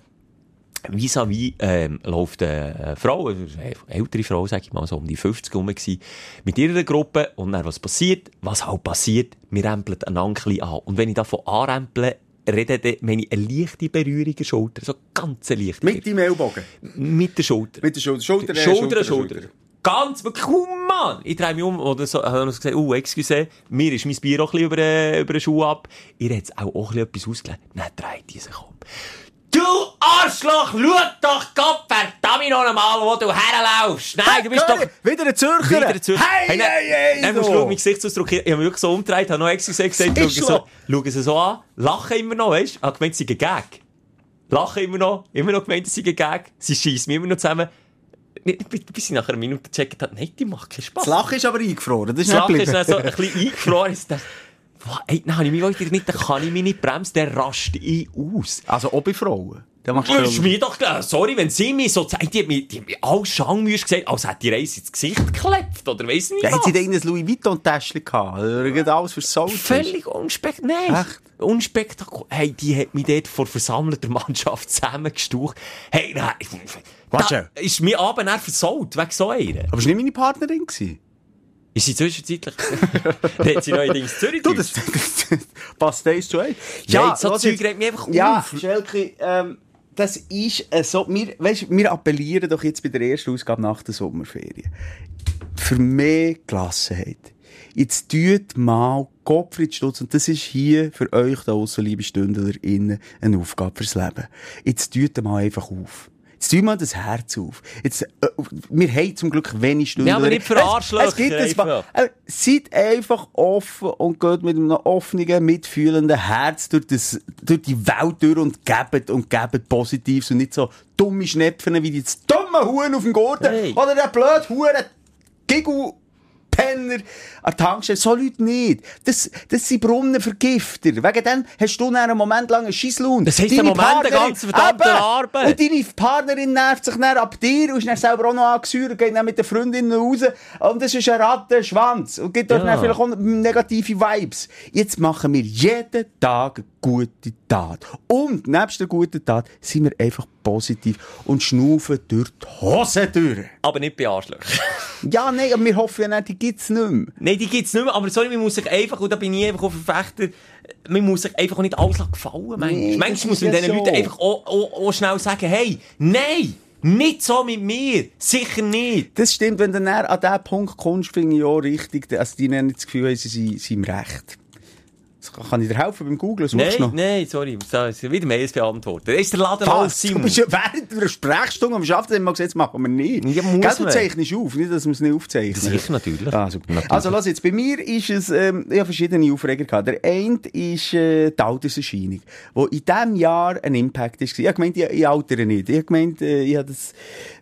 Vis-à-vis ähm, läuft eine Frau, eine ältere Frau, sag ich mal, so um die 50 rum gewesen, mit ihrer Gruppe. Und dann, was passiert? Was halt passiert? Wir rempeln einander ein bisschen an. Und wenn ich davon anrempeln rede, dann meine ich eine leichte Berührung der Schulter. So ganz eine leichte. Mit deinem Ellbogen. Mit der Schulter. Mit der Schulter. Schulter, äh, Schulter, an Schulter. Ganz, wirklich, oh Mann! Ich drehe mich um, oder so, habe noch gesagt, oh, excuse, mir ist mein Bier auch ein bisschen über, den- über den Schuh ab. Ihr habt auch, auch ein bisschen etwas ausgelegt. Dann dreht die sich um. Du Arschloch, schau doch Gott verdammt noch einmal, wo du herlaufst. Nein, du bist doch... Wieder ein Zürcher. Wieder ein Zürcher. Hey, Hey, hey, hey, musst du schauen, mein Gesichtsausdruck. Ich habe mich wirklich so umgedreht, habe noch excuse gesagt, schauen Ist so, schauen sie so an, lachen immer noch, weißt du? Habe gemeint, sie ein Gag. Lachen immer noch, immer noch gemeint, sie ein Gag. Sie schießen mich immer noch zusammen. Bis ich nach einer Minute gecheckt habe, nein, die macht keinen Spaß. Das Lachen ist aber eingefroren. Das ist Das Lachen ist dann so ein bisschen eingefroren. Ich ey, dann habe ich mich wieder nicht, dann kann ich mich nicht bremsen, der rastet ich aus. Also auch bei Frauen. Das ist du mir doch. Sorry, wenn sie mich so zeigen, die hat mir, die hat mir alle Schangmüsse gesagt, als hätte die Reise ins Gesicht geklebt, oder weiss nicht ja, hat sie denn ein Louis Vuitton-Täschchen gehabt? Oder alles versaut? Völlig unspektakulär. Nein. Echt? Unspektakulär. Hey, die hat mich dort vor versammelter Mannschaft zusammengestaucht. Hey, nein. Warte. Ist mir Abend dann versaut, wegen so einer. Aber war nicht meine Partnerin. gewesen. Ist sie zwischenzeitlich... hat sie neuerdings Zürich Du, das, das, das passt eins zu eins. Ja, so lass Zeug regt mich einfach Ja, auf. Schelke, ähm, das ist äh, so, wir, weißt, wir appellieren doch jetzt bei der ersten Ausgabe nach der Sommerferien. Für mehr Gelassenheit. Jetzt tut mal Gottfried Stutz, und das ist hier für euch da draussen, liebe StündlerInnen, eine Aufgabe fürs Leben. Jetzt tut mal einfach auf. Jetzt tun mal das Herz auf. Jetzt, äh, wir haben zum Glück wenig Stündler. Ja, aber nicht für Es- Arschlöcher, Es gibt ein paar, einfach. äh, seid einfach offen und geht mit einem offenen, mitfühlenden Herz durch, das, durch die Welt durch und gebt und gebt Positives und nicht so dumme Schnepfen wie die dumme Huhn auf dem Garten Hey. oder der blöde Huhn Giggle Penner an der Tankstelle. So Leute nicht. Das, das sind Brunnenvergifter. Wegen dem hast du einen Moment lang einen Scheisslaune. Das heisst, Deine einen Moment, eine ganze verdammte Eben. Arbeit. Und deine Partnerin nervt sich dann ab dir und ist dann selber auch noch angesäuert, geht dann mit den Freundinnen raus. Und das ist ein Rattenschwanz. Und gibt dort Ja. dann vielleicht auch negative Vibes. Jetzt machen wir jeden Tag eine gute Tat. Und nebst der guten Tat sind wir einfach positiv und schnaufen durch die Hose durch. Aber nicht bei Arschlöchern. Ja, nein, aber wir hoffen ja nicht, die gibt's nicht mehr. Nein, die gibt's nicht mehr, aber sorry, man muss sich einfach, und da bin ich einfach auch Verfechter, man muss sich einfach auch nicht alles gefallen, manchmal. Nee, manchmal muss man ja diesen so. Leuten einfach auch, auch, auch schnell sagen, hey, nein, nicht so mit mir, sicher nicht. Das stimmt, wenn du dann an diesen Punkt kommst, finde ich auch richtig, also die nicht das Gefühl, haben, sie sind, im Recht. Kann- ich dir helfen beim Googlen? Was machst Nein, nein, sorry, so, ist wieder Mails beantworten. Da ist der Laden Was? Du bist ja während einer Sprechstunde am Schaffen, wir gesagt, das machen wir nicht. Ja, muss Gell, du zeichnest auf, nicht, dass wir es nicht aufzeichnen. Sicher, natürlich. Ah, super. Natürlich. Also, lass jetzt, bei mir ist es, ähm, ich habe verschiedene Aufreger gehabt. Der eine ist, äh, die Alterserscheinung, wo in diesem Jahr ein Impact ist. Ich habe gemeint, ich, ich altere nicht. Ich habe gemeint, äh, ich habe das,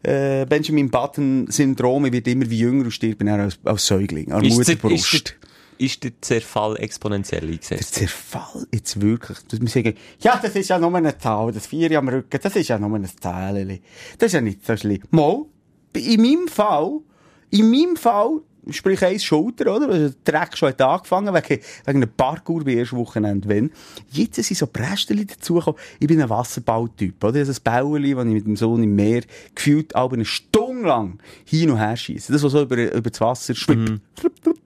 äh, Benjamin Button-Syndrom, ich werde immer wie jünger und stirbt dann als, als Säugling, der, Mutterbrust. Ist, der, der Zerfall exponentiell Der eingesetzt? Zerfall jetzt wirklich, wir sagen, ja, das ist ja nur eine Zahl, das Vier am Rücken, das ist ja nur ein Zählchen. Das ist ja nicht so schlimm. Mal, in meinem Fall, in meinem Fall, sprich eins Schulter, oder? Also, Der Dreck schon hat angefangen, wegen, wegen einem Parkour bei ersten Wochenende, wenn. Jetzt sind so Prästeli dazugekommen. Ich bin ein Wasserballtyp, oder? Also ein Bäuerli, das ich mit dem Sohn im Meer gefühlt aber eine Stunde lang hin und her schiesse. Das, was so über, über das Wasser schwippt.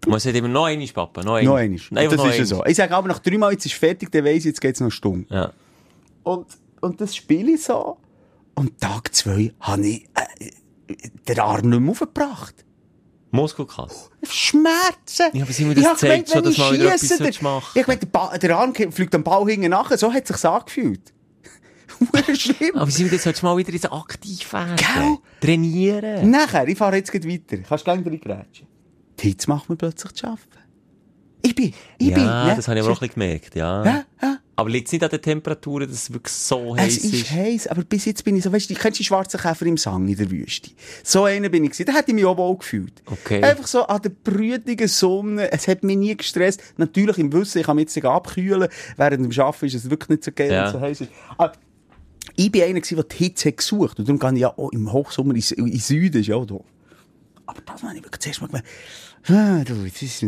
Man sagt immer noch einmal, Papa, noch einmal. Noch einmal. Nein, das noch ist ja so. Ich sage aber nach drei Mal, jetzt ist fertig, dann weiss ich, jetzt geht's noch eine Stunde. Ja. Und, und das spiele ich so. Und Tag zwei habe ich äh, den Arm nicht mehr aufgebracht. Muskelkater. Schmerzen. Ja, aber Simon, das Ich zeigt gemeint, schon, wenn dass ich mal wieder etwas der- machen. Ich meine, der, Ba- der Arm fliegt am Ball hinten nachher. So hat es sich angefühlt. Schlimm. Aber Simon, jetzt solltest du mal wieder ins Aktiv werden. Gell? Trainieren. Nachher, ich fahre jetzt gleich weiter. Kannst du gleich reingrätschen? Die Hitze macht mir plötzlich zu arbeiten. Ich bin, ich ja, bin. ne? das habe ich aber auch ein bisschen gemerkt, ja. Ja, ja. Aber liegt es nicht an den Temperaturen, dass es wirklich so Es heiß ist ist? heiß, aber bis jetzt bin ich so, weißt du, du kennst die schwarzen Käfer im Sang in der Wüste. So einer bin ich gewesen. Da hätte ich mich auch wohl gefühlt. Okay. Einfach so an der brütigen Sonne. Es hat mich nie gestresst. Natürlich im Wissen, ich kann mich jetzt nicht abkühlen. Während dem Arbeiten ist es wirklich nicht so geil, Ja. es so heiß ist. Aber ich bin einer der die Hitze hat gesucht. Und darum gehe ich ja auch im Hochsommer in, in Süden, ja da. Aber das habe ich wirklich zuerst mal gemerkt. Ah, du, das ist wirklich so,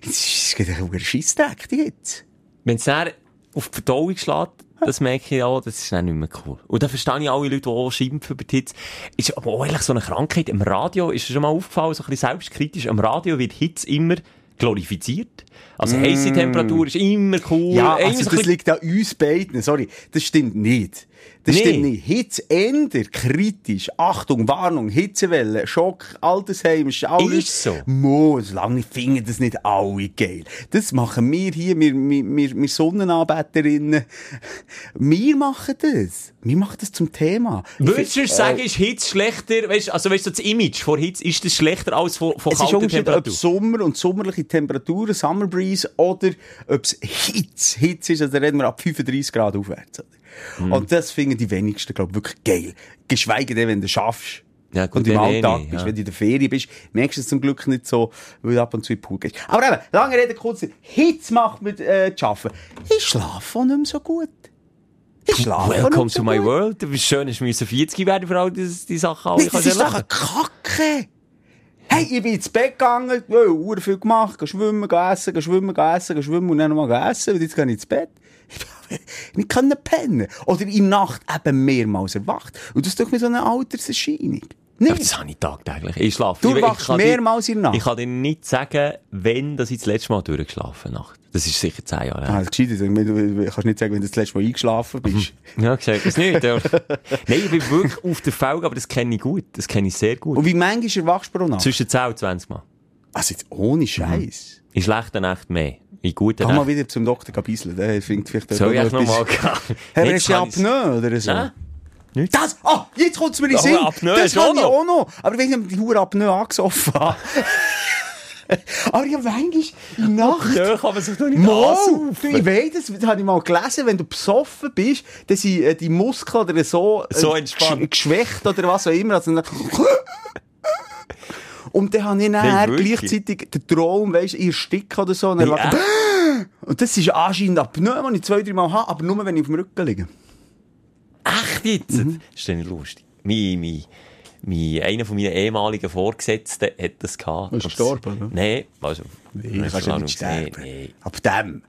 das ist ein Scheisstag, die Hitze. Wenn es dann auf die Verdauung schlägt, das merke ich auch, das ist dann nicht mehr cool. Und da verstehe ich alle Leute, die auch schimpfen über die Hitze. Ist aber auch eigentlich so eine Krankheit. Im Radio ist es schon mal aufgefallen, so ein bisschen selbstkritisch, am Radio wird Hitze immer glorifiziert. Also heisse Temperatur ist immer cool. Ja, also das liegt an uns beiden. Sorry, das stimmt nicht. Das Nee. stimmt nicht. Hitze änder, kritisch. Achtung, Warnung, Hitzewelle, Schock, Altersheim, alles. Ist so. Mo, solange finden das nicht alle geil. Das machen wir hier, wir, wir, wir, wir Sonnenanbeterinnen. Wir machen das. Wir machen das zum Thema. Würdest du find- sagen, ist Hitze schlechter, weißt, also weißt du, das Image von Hitze, ist das schlechter als von, von Es ist kalter ob Temperatur? Sommer und sommerliche Temperaturen, Summer Breeze, oder ob es Hitze, Hitze ist, also da reden wir ab 35 Grad aufwärts. Oder? Mhm. Und das finden die wenigsten, glaube ich, wirklich geil. Geschweige denn, wenn du schaffst. Ja, gut, und im eh Alltag nicht, bist, ja. wenn du in der Ferie bist, merkst du es zum Glück nicht so, weil du ab und zu in den Pool gehst. Aber eben, lange Rede, kurz, Hitze macht mit, äh, zu arbeiten. Ich schlafe auch nicht mehr so gut. Ich schlafe nicht Welcome mehr so to my gut. world. Du bist schön, ich müssen 40 werden, für all die, die Sachen alle Nee, das ist doch eine Kacke. Hey, ich bin ins Bett gegangen, ja, ur viel gemacht, geh schwimmen, geh essen, geh schwimmen, geh essen, geh schwimmen und dann nochmal essen, und jetzt gehe ich ins Bett. Ich nicht können pennen. Oder in der Nacht eben mehrmals erwacht. Und das ist doch mir so eine Alterserscheinung. Nicht? das habe ich tagtäglich. Ich schlafe. Du Ich- wachst mehrmals dir- in der Nacht. Ich kann dir nicht sagen, wenn dass ich das letzte Mal durchgeschlafen Nacht. Das ist sicher 10 Jahre her. Ah, das Gescheite ist, du du kannst nicht sagen, wenn du das letzte Mal eingeschlafen bist. Ja, gesagt das nicht. Ja. Nein, ich bin wirklich auf der Felge, aber das kenne ich gut. Das kenne ich sehr gut. Und wie manchmal erwachst du pro Nacht? Zwischen 10 und 20 Mal. Also jetzt ohne Scheiß. In schlechten Nächten mehr. Guten Geh mal Nächten. wieder zum Doktor gebisseln, der findet vielleicht Soll ich auch echt noch mal etwas- gehen? Du kann ich's- Apnoe oder so? Nein. Nicht? Das, ah, jetzt kommt es mir in den Aber Sinn. Apnoe das habe ich noch. auch noch. Aber wenn ich die Hure Apnoe angesoffen habe. Aber ich habe manchmal in der Nacht... Ja, kann man sich doch nicht Mal, du, ich weiß, das, das habe ich mal gelesen, wenn du besoffen bist, dann sind äh, die Muskeln oder so, äh, So entspannt. gesch- geschwächt oder was auch immer. Also dann, und dann habe ich dann Hey, gleichzeitig den Traum, weißt du, ich ersticke oder so. Und, Ja. lache ich, und das ist anscheinend Apnoe, die ich zwei, drei Mal habe, aber nur, wenn ich auf dem Rücken liege. Echt jetzt? Mhm. Das ist nicht lustig. Mein, mein, mein, einer von meinen ehemaligen Vorgesetzten hat das gehabt. Ist gestorben, oder? Nein, also. Nee, kannst kann nicht ich nicht. sterben. Nee. Ab dem.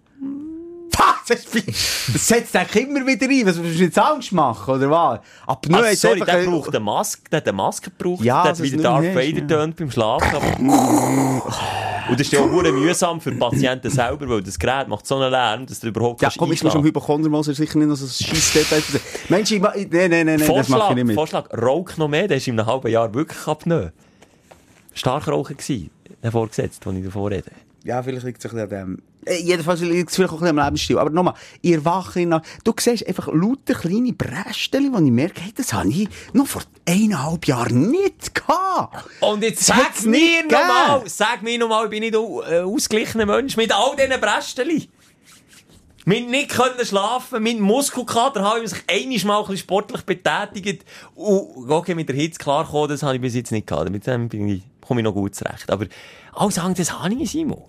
Das, setzt dich immer wieder ein. Was willst du jetzt Angst machen, oder was? Apnoe Also, ist sorry, der braucht eine Maske, der hat eine Maske gebraucht, Ja, der hat wieder nur Darth nicht, Vader ja. tönt beim Schlafen. Aber... Und das ist ja auch verdammt mühsam für die Patienten selber, weil das Gerät macht so einen Lärm, dass du überhaupt Ja, kannst komm, jetzt musst du am einschlafen. Hypochonder mal sicher nicht noch so ein scheiß Detail. Mensch, ich, ich- nee, nee, nee, nee, das mache ich Vorschlag, nicht mit. Vorschlag, rauch noch mehr, der ist in einem halben Jahr wirklich abgenommen. Stark rauchen gewesen, der Vorgesetzte, den ich davor rede. Ja, vielleicht liegt es ein bisschen an dem. Äh, Jedenfalls liegt es vielleicht auch ein bisschen am Lebensstil. Aber nochmal, ihr Wache Du siehst einfach lauter kleine Brästchen, wo ich merke, hey, das habe ich noch vor eineinhalb Jahren nicht gehabt. Und jetzt Das sag mir nochmal, sag mir nochmal, ich bin nicht ein ausgeglichener Mensch mit all diesen Brästchen. Mit nicht können schlafen, mit Muskelkater habe ich sich einiges mal ein bisschen sportlich betätigt. Und okay, mit der Hitze klarkommen, das habe ich bis jetzt nicht gehabt. Mit dem bin ich, komme ich noch gut zurecht. Aber alles andere, das habe ich, Simon.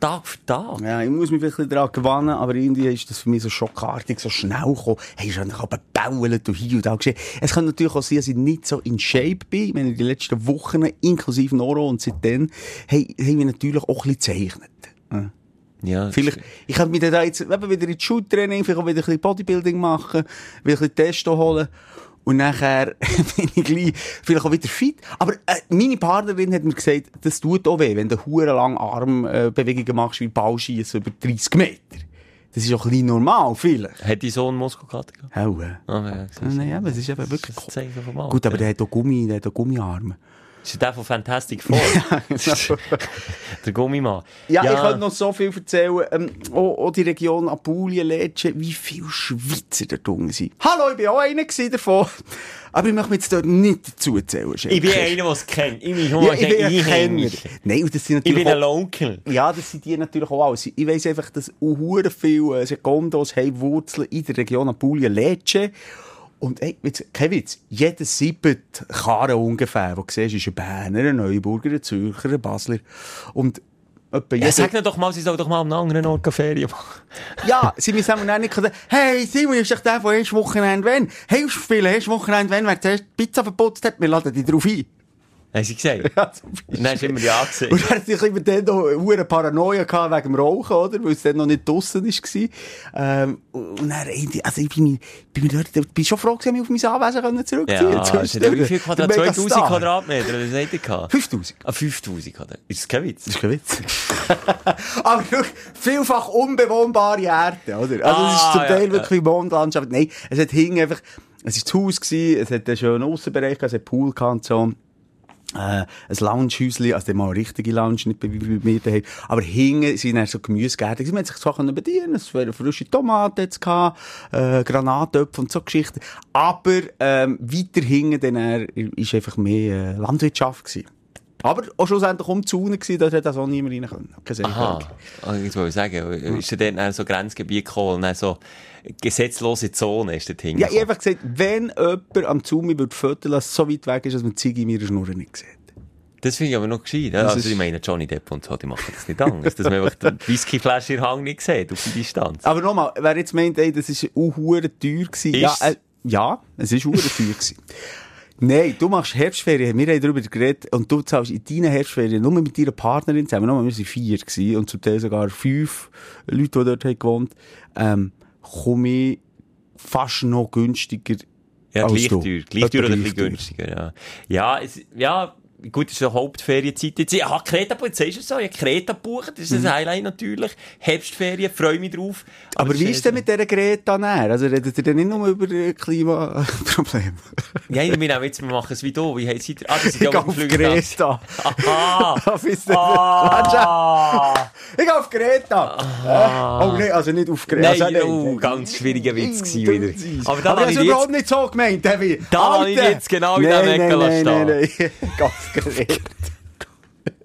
Tag für Tag. Ja, ich muss mich bisschen daran gewöhnen, aber irgendwie ist das für mich so schockartig, so schnell gekommen. Hey, eigentlich aber gebault und hier und da geschehen. Es kann natürlich auch sein, dass ich nicht so in Shape bin. Ich meine, die letzten Wochen, inklusive Noro und seitdem, hey, haben wir natürlich auch ein bisschen gezeichnet. Ja. Ja, Vielleicht, ich könnte mich dann da jetzt eben wieder ins Schultraining, vielleicht auch wieder ein bisschen Bodybuilding machen, wieder ein bisschen Testo holen. Und nachher bin ich gleich, vielleicht auch wieder fit. Aber äh, meine Partnerin hat mir gesagt, das tut auch weh, wenn du hure lang Armbewegungen machst wie Ballschießen über 30 Meter. Das ist auch ein bisschen normal, vielleicht. Hat dein Sohn Muskelkater gehabt? Hau, äh. Ah, ja, Nein, aber es ist eben wirklich... Das Zeichen vom Alter. Gut, aber der hat auch Gummi, der hat auch Gummiarme. Ist der von Fantastic Four. der Gummimann. Ja, ich könnte noch so viel erzählen. Ähm, auch, auch die Region Apulien, Lecce, wie viele Schweizer da drin sind. Hallo, ich war auch einer davon. Aber ich möchte mich jetzt dort nicht dazu erzählen. Ich bin einer, der es kennt. Ich bin, Ja, ich bin ein Kenner. Nein, und das sind Ich natürlich bin ein Local. Ja, das sind die natürlich auch alles. Ich weiss einfach, dass hure viele äh, Secondos haben Wurzeln in der Region Apulien, Lecce. Und ey, jetzt, kein Witz, jeder siebte Karren ungefähr, den du siehst, ist ein Berner, ein Neuburger, ein Zürcher, ein Basler. Und etwa Ja, sag doch mal, sie soll doch mal am anderen Ort Ferien machen. Ja, sie müssen auch nicht sagen, hey, Simon, ist doch der, der erst Wochenende wenn? Du spielen, erst Wochenende wenn, wer zuerst die Pizza verputzt hat, wir laden dich drauf ein. Haben sie gesagt? Ja, zum Und dann hast du immer ja gesehen. Und dann hatte ich dann noch eine Paranoia gehabt wegen dem Rauchen, oder? Weil es dann noch nicht draussen war. Ähm, und dann, also ich bin, mir- bin mir dort, ich bin schon froh gewesen, mich auf mein Anwesen können zurückziehen Ja, zu ja wie viel Quadrat? Der 2000 Megastar. Quadratmeter, oder was er gehabt? 5000. Ah, 5000 Quadratmeter. Ist das kein Witz? Das ist kein Witz. Aber vielfach unbewohnbare Erde, oder? Also, es ist Ah, zum ja, Teil ja. wirklich Mondlandschaft. Nein, es hat hinten einfach, es ist das Haus gewesen, es hat einen schönen Aussenbereich gehabt, es hat Pool gehabt und so. Äh, ein Loungehäuschen, also mal eine richtige Lounge, nicht wie bei mir daheim. Aber hinten sind dann so Gemüsegärten. Man hat sich zwar können bedienen, es waren frische Tomaten jetzt gehabt, äh, Granatöpfe und so Geschichten. Aber, ähm, weiter hinten dann er, ist einfach mehr, äh, Landwirtschaft gewesen. Aber auch schlussendlich um die Zone gewesen, hat das auch niemand rein können. Kein Aha. Ah, Ich wollte sagen, ist er dann so Grenzgebiet gekommen und so gesetzlose Zone ist dort Ja, ich hingekommen? habe einfach gesagt, wenn jemand am Zumi würde fotografieren, dass es so weit weg ist, dass man die Ziege in meiner Schnur nicht sieht. Das finde ich aber noch gescheit. Das Also, ist- ich meine, Johnny Depp und so, die machen das nicht anders. dass man einfach die Whiskyflasche in Hang nicht sieht, auf die Distanz. Aber nochmal, wer jetzt meint, ey, das ist auch hure teuer gewesen. Ja, äh, ja, es ist hure teuer gewesen. Nein, du machst Herbstferien, wir haben darüber geredet, und du zahlst in deinen Herbstferien nur mit deiner Partnerin zusammen, nur, wir waren vier gewesen, und zum Teil sogar fünf Leute, die dort haben gewohnt, ähm, komme ich fast noch günstiger Ja, gleich teuer. Gleich teuer oder ein bisschen teuer. günstiger, ja. Ja, es, ja, gut, es ist eine Hauptferienzeit jetzt. Ich habe Kreta jetzt ist es so, ich Kreta gebucht, das ist ein Highlight natürlich. Herbstferien, freue mich drauf. Mhm. Aber wie ist denn mit dieser Greta näher? Also redet ihr denn nicht nur über äh, Klimaprobleme? Ja, ich meine jetzt, wir machen es wie du. Wie heisst ihr? Ah, das Ich ja auf Greta. Aha! Auf ist Ah! Ich gehe auf Greta. Äh, oh nein, also nicht auf Greta. Nein, also, oh, ganz schwieriger Witz gewesen du wieder. Aber da Aber das ich ist jetzt- überhaupt nicht so gemeint, Devi. Da habe ich jetzt genau in der Ecke nein, lassen nein, nein, nein. Auf Greta.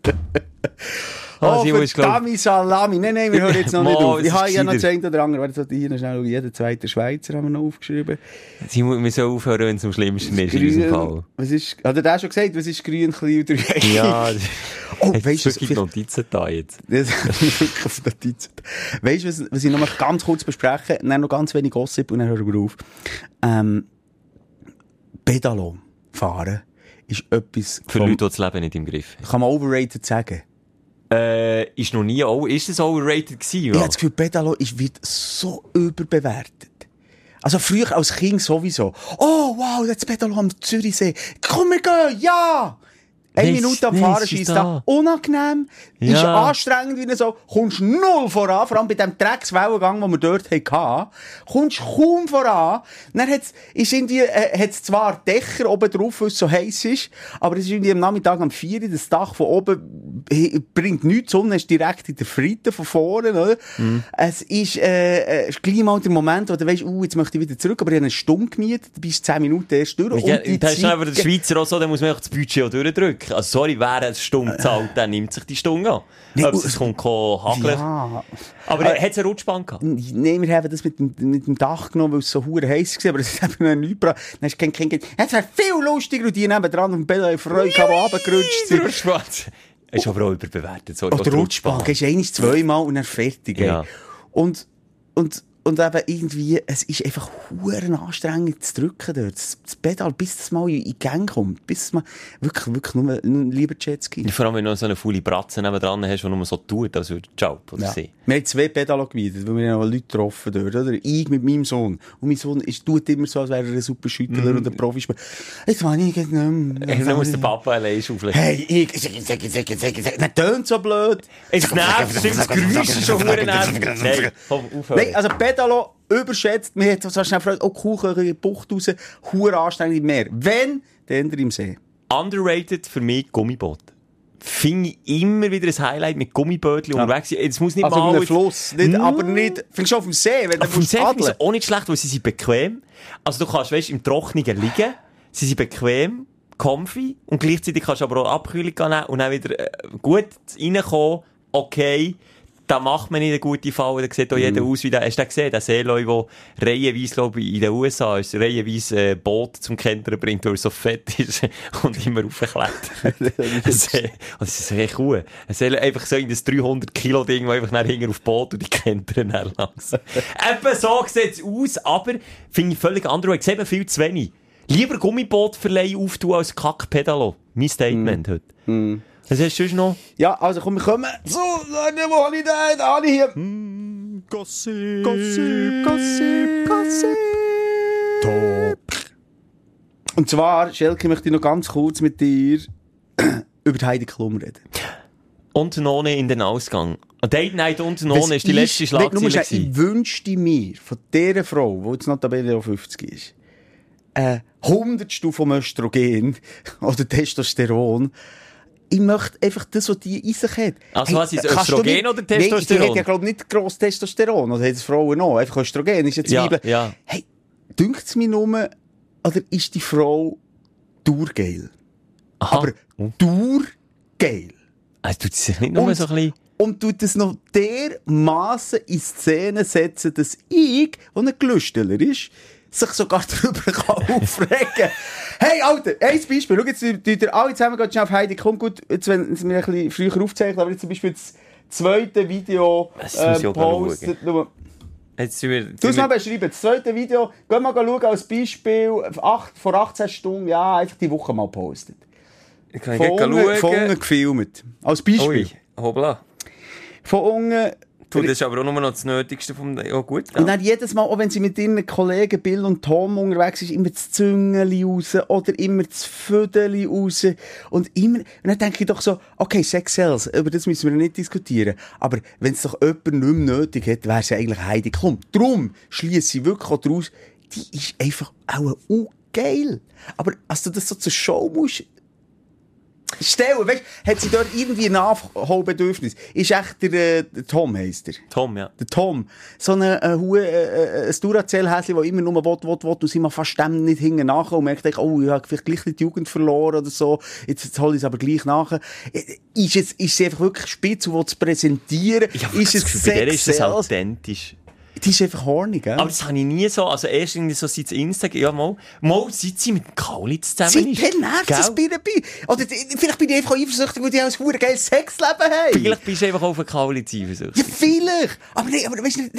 Ah, Oh, glaub- verdammt Salami. Nein, nein, wir hören jetzt noch nicht Mo, auf. es Ich habe ja noch eine oder andere. Warte, hier noch schnell. Jeder zweite Schweizer haben wir noch aufgeschrieben. Sie wir sollen aufhören, wenn es am schlimmsten ist in diesem Fall. Was ist, hat er das schon gesagt? Was ist grün, klein und dreieckig? Ja, Oh, weißt du, was- Notizen da jetzt? Auf Notizen. Weißt du, was, was ich noch mal ganz kurz bespreche? Dann noch ganz wenig Gossip und dann hören wir auf. Ähm, Pedalo fahren ist etwas, Für vom- Leute, die das Leben nicht im Griff haben. kann man overrated sagen. Äh, ist noch nie, oh, ist es overrated gewesen? Ich habe das Gefühl, Pedalo ist, wird so überbewertet. Also früher als Kind sowieso. Oh, wow, jetzt Pedalo am Zürichsee. Komm, wir gehen, ja! Eine Nein, Minute am Fahren ist schießt da. Unangenehm. Ist Ja. anstrengend, wie so. Kommst null voran. Vor allem bei dem Dreckswellengang, den wir dort hatten. Kommst kaum voran. Dann hat's, ist irgendwie, äh, hat's zwar Dächer oben drauf, weil es so heiß ist. Aber es ist irgendwie am Nachmittag um 4 Uhr, das Dach von oben bringt nichts. Die Sonne ist direkt in der Fritte von vorne, oder? Mhm. Es ist, äh, äh, gleich mal der Moment, wo du weißt, uh, jetzt möchte ich wieder zurück, aber ich habe eine Stunde gemietet, du bist 10 Minuten erst durch. Ja, und die das ist Zeit- aber der Schweizer auch so, dann muss man auch das Budget auch durchdrücken. Also, sorry, wer eine Stunde zahlt, der nimmt sich die Stunde an. Nee, Ob und- es kommt, hageln. Ja. Aber Äh, hat es eine Rutschbahn gehabt? Nein, wir haben das mit dem, mit dem Dach genommen, weil es so hure heiß war, aber es hat noch nichts gebracht. Dann hast du kein Kind gesagt, es wäre viel lustiger und die nebendran auf dem Bett haben Freude gehabt, die runtergerutscht sind. Rutschbahn. Ist aber auch überbewertet. Oder die Rutschbahn, gehst eins, zweimal und dann fertig. Ja. Und, und, und eben irgendwie, es ist einfach huren anstrengend zu drücken dort. Das, das Pedal, bis das mal in in Gang kommt, bis es mal, wirklich, wirklich nur, nur lieber Jetski. Vor allem, wenn du noch so eine faule Bratze nebendran hast, die nur so tut, als würde Job oder Ja. sie. Wir haben zwei Pedalo gemietet, weil wir haben auch Leute getroffen dort, oder? Ich mit meinem Sohn. Und mein Sohn ist, tut immer so, als wäre er ein super Schüttler oder Profispieler. Jetzt kann ich nicht mehr. Dann muss der Papa allein schaufeln. Hey, ich, das tönt so blöd. Es nervt, das Geräusch ist schon verdammt nervig. Nein, komm, aufhören. Also Pedalo überschätzt, mir hat so schnell gefragt, oh, Kuchen, Bucht raus, hure anstrengend im Meer. Wenn, dann im See. underrated für mich Gummiboot. Finde ich immer wieder ein Highlight mit Gummibötchen unterwegs sein. Es muss nicht Also mal... auf jetzt- Fluss. Nicht, Mm. Aber nicht, findest du auf dem See, wenn du Auf dem musst See ich paddeln. es auch nicht schlecht, weil sie sind bequem. Also du kannst, weißt, im Trockenen liegen, sie sind bequem, comfy, und gleichzeitig kannst du aber auch Abkühlung nehmen und dann wieder äh, gut reinkommen, okay, da macht man nicht eine gute Falle, da sieht auch jeder aus wie der, hast du gesehen, der Seeleu, der reihenweise, glaube ich, in den USA ist, reihenweise äh, Boot zum Kentern bringt, weil er so fett ist und immer raufklettert. Das ist echt cool. Ein Seeleu, einfach so in das 300 Kilo Ding, das einfach hinten auf Boot und die kentern dann langsam. Eben so sieht es aus, aber finde ich völlig andere. Ich sehe viel zu wenig. Lieber Gummibootverleih auftun als Kackpedalo. Mein Statement heute. Was hast du sonst noch? Ja, also komm, wir kommen zu, den? Da habe ich hier. Gossip. Gossip, Gossip, Gossip. Top. Und zwar, Schelke, möchte ich noch ganz kurz mit dir über die Heidi Klum reden. Und None in den Ausgang. Date Night und None ist die letzte Schlagzeile. Ich wünschte mir von dieser Frau, die jetzt notabene auch 50 ist, ein Hundertstel vom Östrogen oder Testosteron, ich möchte einfach das, was die in sich hat. Also was, ist Östrogen nicht- oder Nein, die Testosteron? hat ja, glaube ich, nicht gross Testosteron. Oder hat es Frauen noch? Einfach Östrogen ist jetzt Ja, Zwiebeln. ja. Hey, dünkt es mir nur, oder ist die Frau durgeil? Aha. Aber durgeil. Also tut sie sich nicht nur Und- so ein bisschen... Und tut es noch dermassen in Szene setzen, dass ich, der ein Gelüsteler ist, sich sogar darüber kann aufregen Hey, Alter, ein Beispiel. Schau, jetzt tut ihr alle zusammen ganz schnell auf Heidi Klum. Gut, jetzt, wenn es mir ein bisschen früher aufzeichnet, aber jetzt zum Beispiel das zweite Video äh, postet. Jetzt sind wir... Du es mal beschreiben. Das zweite Video, geh mal schauen als Beispiel, acht, vor 18 Stunden, ja, einfach die Woche mal postet. Ich kann Von unten, von schauen. unten gefilmt. Als Beispiel. Ui, hoppla. Von unten Du, das ist aber auch nur noch das Nötigste vom... Ja gut, Und ja. dann jedes Mal, auch wenn sie mit ihren Kollegen Bill und Tom unterwegs ist, immer das Züngeli raus oder immer das Födeli raus. Und immer, und dann denke ich doch so, okay, Sex sells, über das müssen wir nicht diskutieren. Aber wenn es doch jemand nicht mehr nötig hat, wäre es ja eigentlich Heidi Klum. Darum schließe ich wirklich auch daraus, die ist einfach auch geil. Aber als du das so zur Show musst, stellen, weißt, hat sie dort irgendwie ein Nachholbedürfnis? Ist echt der, äh, der Tom heisst er. Tom, ja. Der Tom. So ein, äh, äh, äh, ein Duracell-Häschen, der immer nur will, will, will, und sie mal fast dem nicht hinten nachher und merkt, oh, ich habe vielleicht gleich die Jugend verloren oder so. Jetzt, jetzt hole ich es aber gleich nachher. Äh, Ist es, ist sie einfach wirklich spitz und will es präsentieren? Habe ist das es Gefühl, bei der ist das Sex authentisch. Die ist einfach horny, gell? Aber das habe ich nie so, also erst irgendwie so seit Instagram, ja mal, mal seit sie mit dem Kaulitz zusammen ist. nervt es bei ihr bei. Oder vielleicht bin ich einfach eifersüchtig, weil die auch ein verdammt geiles Sexleben haben. Vielleicht bist du einfach auf den Kaulitz Ja, eifersüchtig. vielleicht. Aber, nee, aber weißt du,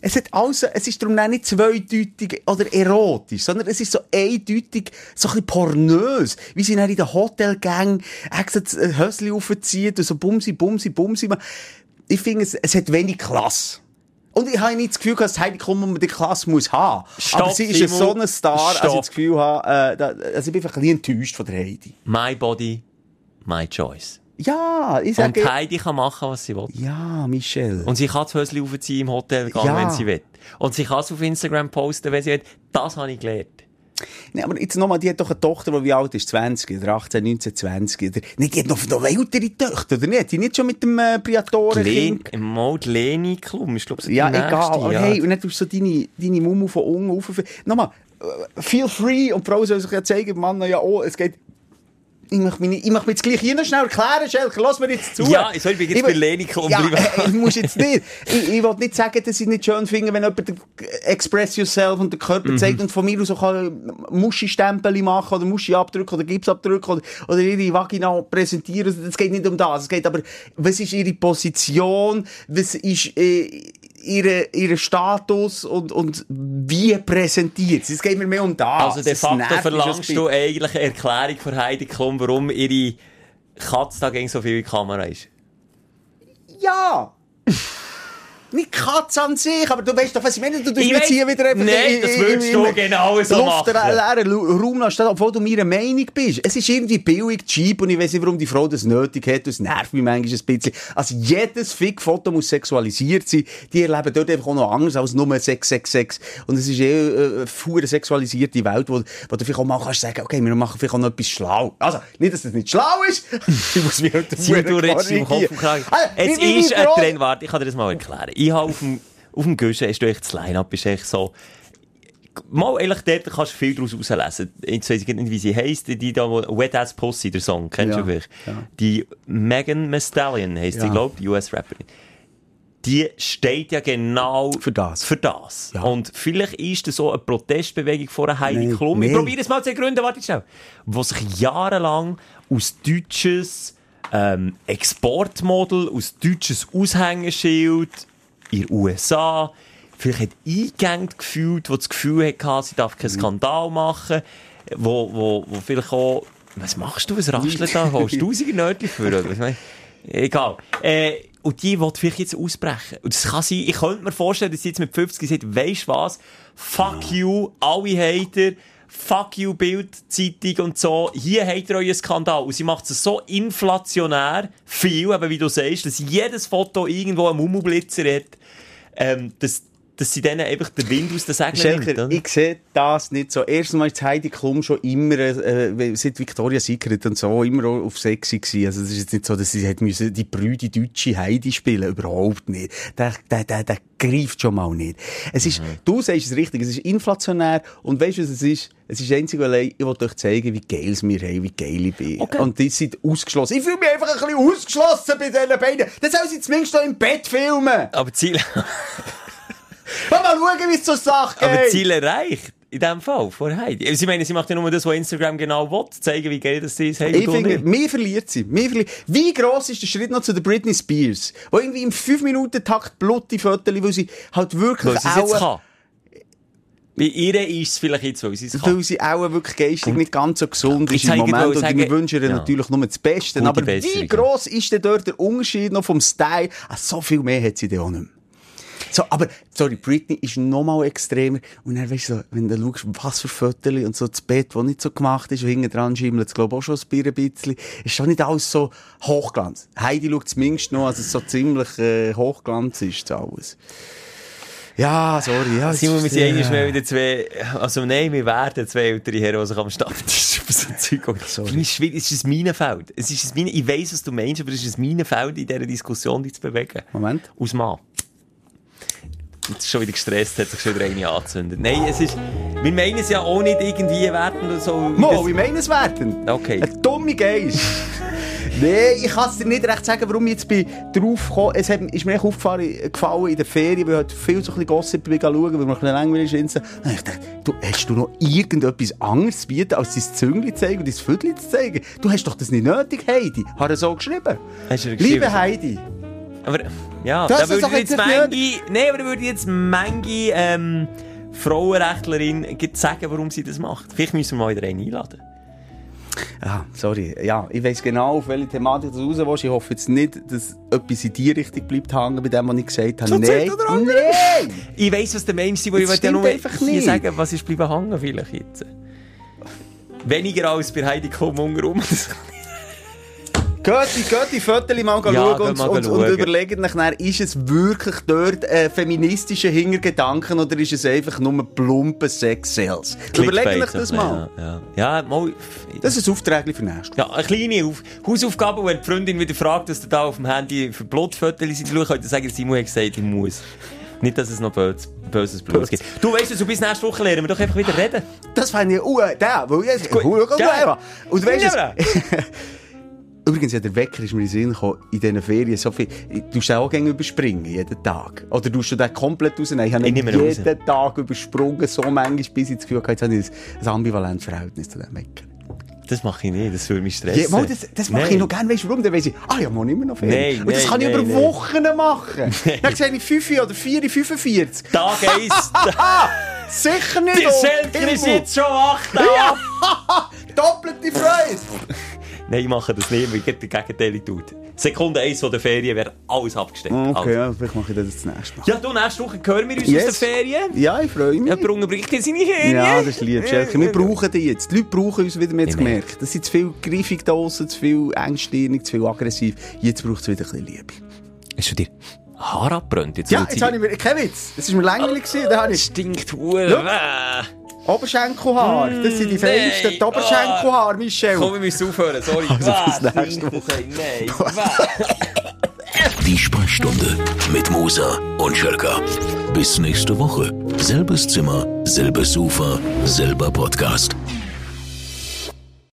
es, hat alles, es ist darum nicht zweideutig oder erotisch, sondern es ist so eindeutig, so ein bisschen pornös. Wie sie dann in der Hotelgang extra das Hösli aufziehen und so bumsi, bumsi, bumsi. Ich finde, es, es hat wenig Klasse. Und ich habe nicht das Gefühl, dass Heidi Klum unbedingt die Klasse muss haben. Stopp, Aber sie ist ja Simon. so ein Star, als ich das Gefühl habe, äh, also ich bin einfach ein bisschen enttäuscht von der Heidi. My body, my choice. Ja, ich Und sage... Heidi kann machen, was sie will. Ja, Michelle. Und sie kann das Hösli aufziehen im Hotel gehen, Ja. wenn sie will. Und sie kann es auf Instagram posten, wenn sie will. Das habe ich gelernt. Nee, aber jetzt nochmal, die hat doch eine Tochter, die wie alt ist? 20 oder 18, 19, 20. Oder, nee, die hat noch, noch ältere Töchter, oder nicht? Die nicht schon mit dem äh, Priatoren Len, im Mode Leni Klum, ist glaube ich so Ja, nächste, egal. Ja. hey, und dann tust du so deine, deine Mumu von unten rauf. Nochmal, äh, feel free. Und die Frau soll sich ja zeigen, Mann, ja, oh, es geht... Ich möchte mich, ich möchte mich jetzt gleich hier noch schnell erklären, Schelker, lass mir jetzt zu. Ja, ich soll jetzt will- bei Leni Klum ja, ich muss jetzt nicht. Ich, ich will nicht sagen, dass ich nicht schön finde, wenn jemand den Express Yourself und den Körper Mhm. zeigt und von mir aus auch Muschi-Stempel machen oder Muschi-Abdrücke oder Gipsabdrücke oder, oder ihre Vagina präsentieren. Es geht nicht um das. Es geht aber, was ist ihre Position? Was ist äh, ihre, ihre Status und, und wie präsentiert sie? Es geht mir mehr um das. Also de facto verlangst du eigentlich eine Erklärung von Heidi Klum, warum ihre Katze da gegen so viel in die Kamera ist. Ja! nicht Katze an sich, aber du weißt doch, was ich meine. Du tust Ich jetzt weiss- hier wieder einfach Nein, in- das würdest du genau so Luft machen. leeren Lu- Raum lassen, obwohl du meiner Meinung bist. Es ist irgendwie billig, cheap und ich weiß nicht, warum die Frau das nötig hat. Das nervt mich manchmal ein bisschen. Also jedes Fick-Foto muss sexualisiert sein. Die erleben dort einfach auch noch anders als nur Sex, Sex. Und es ist eh äh, eine verdammt sexualisierte Welt, wo, wo du vielleicht auch mal kannst sagen, okay, wir machen vielleicht auch noch etwas schlau. Also, nicht, dass das nicht schlau ist. ich muss mich heute Simon, du redest im Kopf. Also, Es ist ein Trend, warte, ich kann dir das mal erklären. Ich habe auf dem, auf dem Guschen, du echt das Line-Up, ist echt so, mal ehrlich, dort kannst du viel daraus herauslesen. Jetzt weiss ich nicht, wie sie heisst, die da, wo Wet Ass Pussy, der Song, kennst Ja, du vielleicht? ja. Die Megan Thee Stallion heisst sie, Ja. glaube ich, US-Rapperin. Die steht ja genau Für das. Für das. Ja. Und vielleicht ist das so eine Protestbewegung vor einer Heidi Nein, Klum. Ich nein. probiere es mal zu ergründen, warte schnell. Wo sich jahrelang aus deutsches ähm, Exportmodel, aus deutsches Aushängeschild in den USA vielleicht hat eingängig gefühlt, wo das Gefühl hatte, sie darf keinen Skandal machen, wo, wo, wo vielleicht auch, was machst du, was raschelt da? Holst du tausende Nötchen für? Egal. Äh, und die will vielleicht jetzt ausbrechen. Und das kann sein, ich könnte mir vorstellen, dass sie jetzt mit 50 sagt, weisst was? Fuck you, alle Hater. Fuck you, Bildzeitung und so. Hier habt ihr euren Skandal. Und sie macht es so inflationär viel, eben wie du sagst, dass jedes Foto irgendwo einen Mumublitzer hat, ähm, dass, dass sie denen einfach den Wind aus den Segeln nimmt. Oder? ich sehe das nicht so. Erstens mal ist Heidi Klum schon immer, äh, seit Victoria's Secret und so, immer auch auf sexy gewesen. Also es ist jetzt nicht so, dass sie hat müssen die brüde deutsche Heidi spielen. Überhaupt nicht. Der, der, der, der greift schon mal nicht. Es ist, du sagst es richtig, es ist inflationär und weißt du, was es ist? Es ist einzig und allein, ich wollte euch zeigen, wie geil es mir haben, wie geil ich bin. Okay. Und die sind ausgeschlossen. Ich fühle mich einfach ein bisschen ausgeschlossen bei diesen beiden. Das sollen sie zumindest noch im Bett filmen. Aber Ziel, Mal schauen, wie es zur Sache geht. aber Ziel erreicht. In dem Fall, vor Heidi. Sie meinen, sie macht ja nur das, was Instagram genau will, zeigen, wie geil das ist. Heidi Ich finde, mir verliert sie. Mir verliert. Wie gross ist der Schritt noch zu der Britney Spears? Wo irgendwie im 5-Minuten-Takt blutige Fotos, weil sie halt wirklich Weil sie es jetzt auch, kann. Bei ihr ist es vielleicht jetzt, weil sie es kann. weil sie auch wirklich geistig nicht ganz so gesund ist im ich Moment. Und wir wünschen ihr Ja. natürlich nur das Beste. Aber wie gross ist denn dort der Unterschied noch vom Style? Ah, so viel mehr hat sie dann auch nicht mehr. So, aber, sorry, Britney ist noch mal extremer. Und dann weißt du, so, wenn du schaust, was für Fotos und so das Bett, das nicht so gemacht ist, und hinten dran schimmelt es, glaube ich, auch schon ein bisschen, ist schon nicht alles so Hochglanz. Heidi schaut zumindest noch, als es so ziemlich äh, Hochglanz ist, das alles. Ja, sorry, ja. Simon, wir sind äh, eigentlich schnell wieder zwei, also nein, wir werden zwei ältere Herren, die sich am Stammtisch über so Zeug gucken. Für mich ist es schwierig, es ist ein Minenfeld. Es ist ein Mine, ich weiss, was du meinst, aber es ist ein Minenfeld in dieser Diskussion, dich zu bewegen. Moment. Aus Mann. Jetzt ist schon wieder gestresst, hat sich schon wieder eine angezündet. Nein, es ist, wir meinen es ja auch nicht irgendwie werten oder so. Mo, das- wie meinen es werden? Okay. Ein dumme Geist. Nee, ich kann es dir nicht recht sagen, warum ich jetzt bin drauf gekommen Es hat, ist mir echt aufgefallen gefallen in der Ferien, weil ich heute viel so ein bisschen Gossip bin schauen, weil mir ein bisschen langweilig ist. Und ich dachte, du, hast du noch irgendetwas anderes zu bieten, als dein Züngli zu zeigen und dein Viertel zu zeigen? Du hast doch das nicht nötig, Heidi. Hat er so geschrieben. Hast du geschrieben? Liebe Heidi. Aber, ja, Das da ist würde doch ich jetzt manche, nee, aber da würde jetzt manche, ähm, Frauenrechtlerin sagen, warum sie das macht. Vielleicht müssen wir mal wieder einen einladen. Ja, sorry. Ja, ich weiss genau, auf welche Thematik du raus willst. Ich hoffe jetzt nicht, dass etwas in die Richtung bleibt hängen, bei dem, was ich gesagt habe. So Nein, nein! Ich weiss, was der Mensch ist, aber ich ja nur einfach nicht. sagen, was ist bleiben hängen vielleicht jetzt. Weniger als bei Heidi Klum untenrum. Geht geht die Fotos mal Ja, schauen und, mal und, und überlegt nach, dann, ist es wirklich dort ein feministischer Hintergedanken oder ist es einfach nur plumpe Sex-Sales? Überlegt euch das mal. Ja, ja. ja mal. Das ist ein Auftrag für nächstes. Ja, eine kleine Auf Hausaufgabe, wenn die Freundin wieder fragt, dass du da auf dem Handy für Blutfotos sind, könnt ihr sagen, Simon hat gesagt, ich muss. Nicht, dass es noch böses, böses Blut gibt. Du weißt du, bis nächste Woche lernen wir doch einfach wieder reden. Das fände ich, uh, der, weil jetzt, Gut. uh, uh, Ja. Und weißt Ja. du, Übrigens, ja, der Wecker ist mir in Sinn gekommen, in diesen Ferien so viel, du musst auch gerne überspringen, jeden Tag. Oder du den komplett rausnehmen. Ich habe Ich ihn raus. jeden Tag übersprungen, so manchmal, bis ich das Gefühl hatte, jetzt habe ich ein, ambivalentes Verhältnis zu dem Wecker. Das mache ich nicht, das würde mich stressen. Ja, mal, das, das mache ich noch gerne, weißt du warum? Dann weiss ich, ah ja, man immer noch Ferien. Nein, Und das nein, kann ich nein, über. Wochen machen. Dann sehe ich 5 oder 4, 45. Tag 1. Sicher nicht. Oh, Selker ist jetzt schon wach da. Ja, doppelte Freude. Nein, ich mache das nicht, weil ich den Gegenteil tut. Sekunde 1 von der Ferien wäre alles abgesteckt. Okay, Also. ja, vielleicht mache ich das das nächste Mal. Ja, du, nächste Woche hören wir uns Yes. aus der Ferien. Ja, ich freue mich. Ja, Brunnen bringt dir seine Ferien. Ja, das ist lieb, Schelke. Wir brauchen die jetzt. Die Leute brauchen uns wieder Ich merke. gemerkt. Das sind zu viel griffig draussen, zu viel engstirnig, zu viel aggressiv. Jetzt braucht es wieder ein bisschen Liebe. Hast du dir Haar abbrennt? Jetzt Ja, jetzt habe ich mir... Kein Witz. Das war mir langweilig. gewesen. Da habe ich Stinkt hure. Oberschenkelhaar. Das sind die feinsten Nein. die Oberschenkelhaar, Michel. Komm, wir müssen aufhören, sorry. Also, Ah, bis nächste ey, Nein. Die Sprechstunde mit Musa und Schelka. Bis nächste Woche. Selbes Zimmer, selbes Sofa, selber Podcast.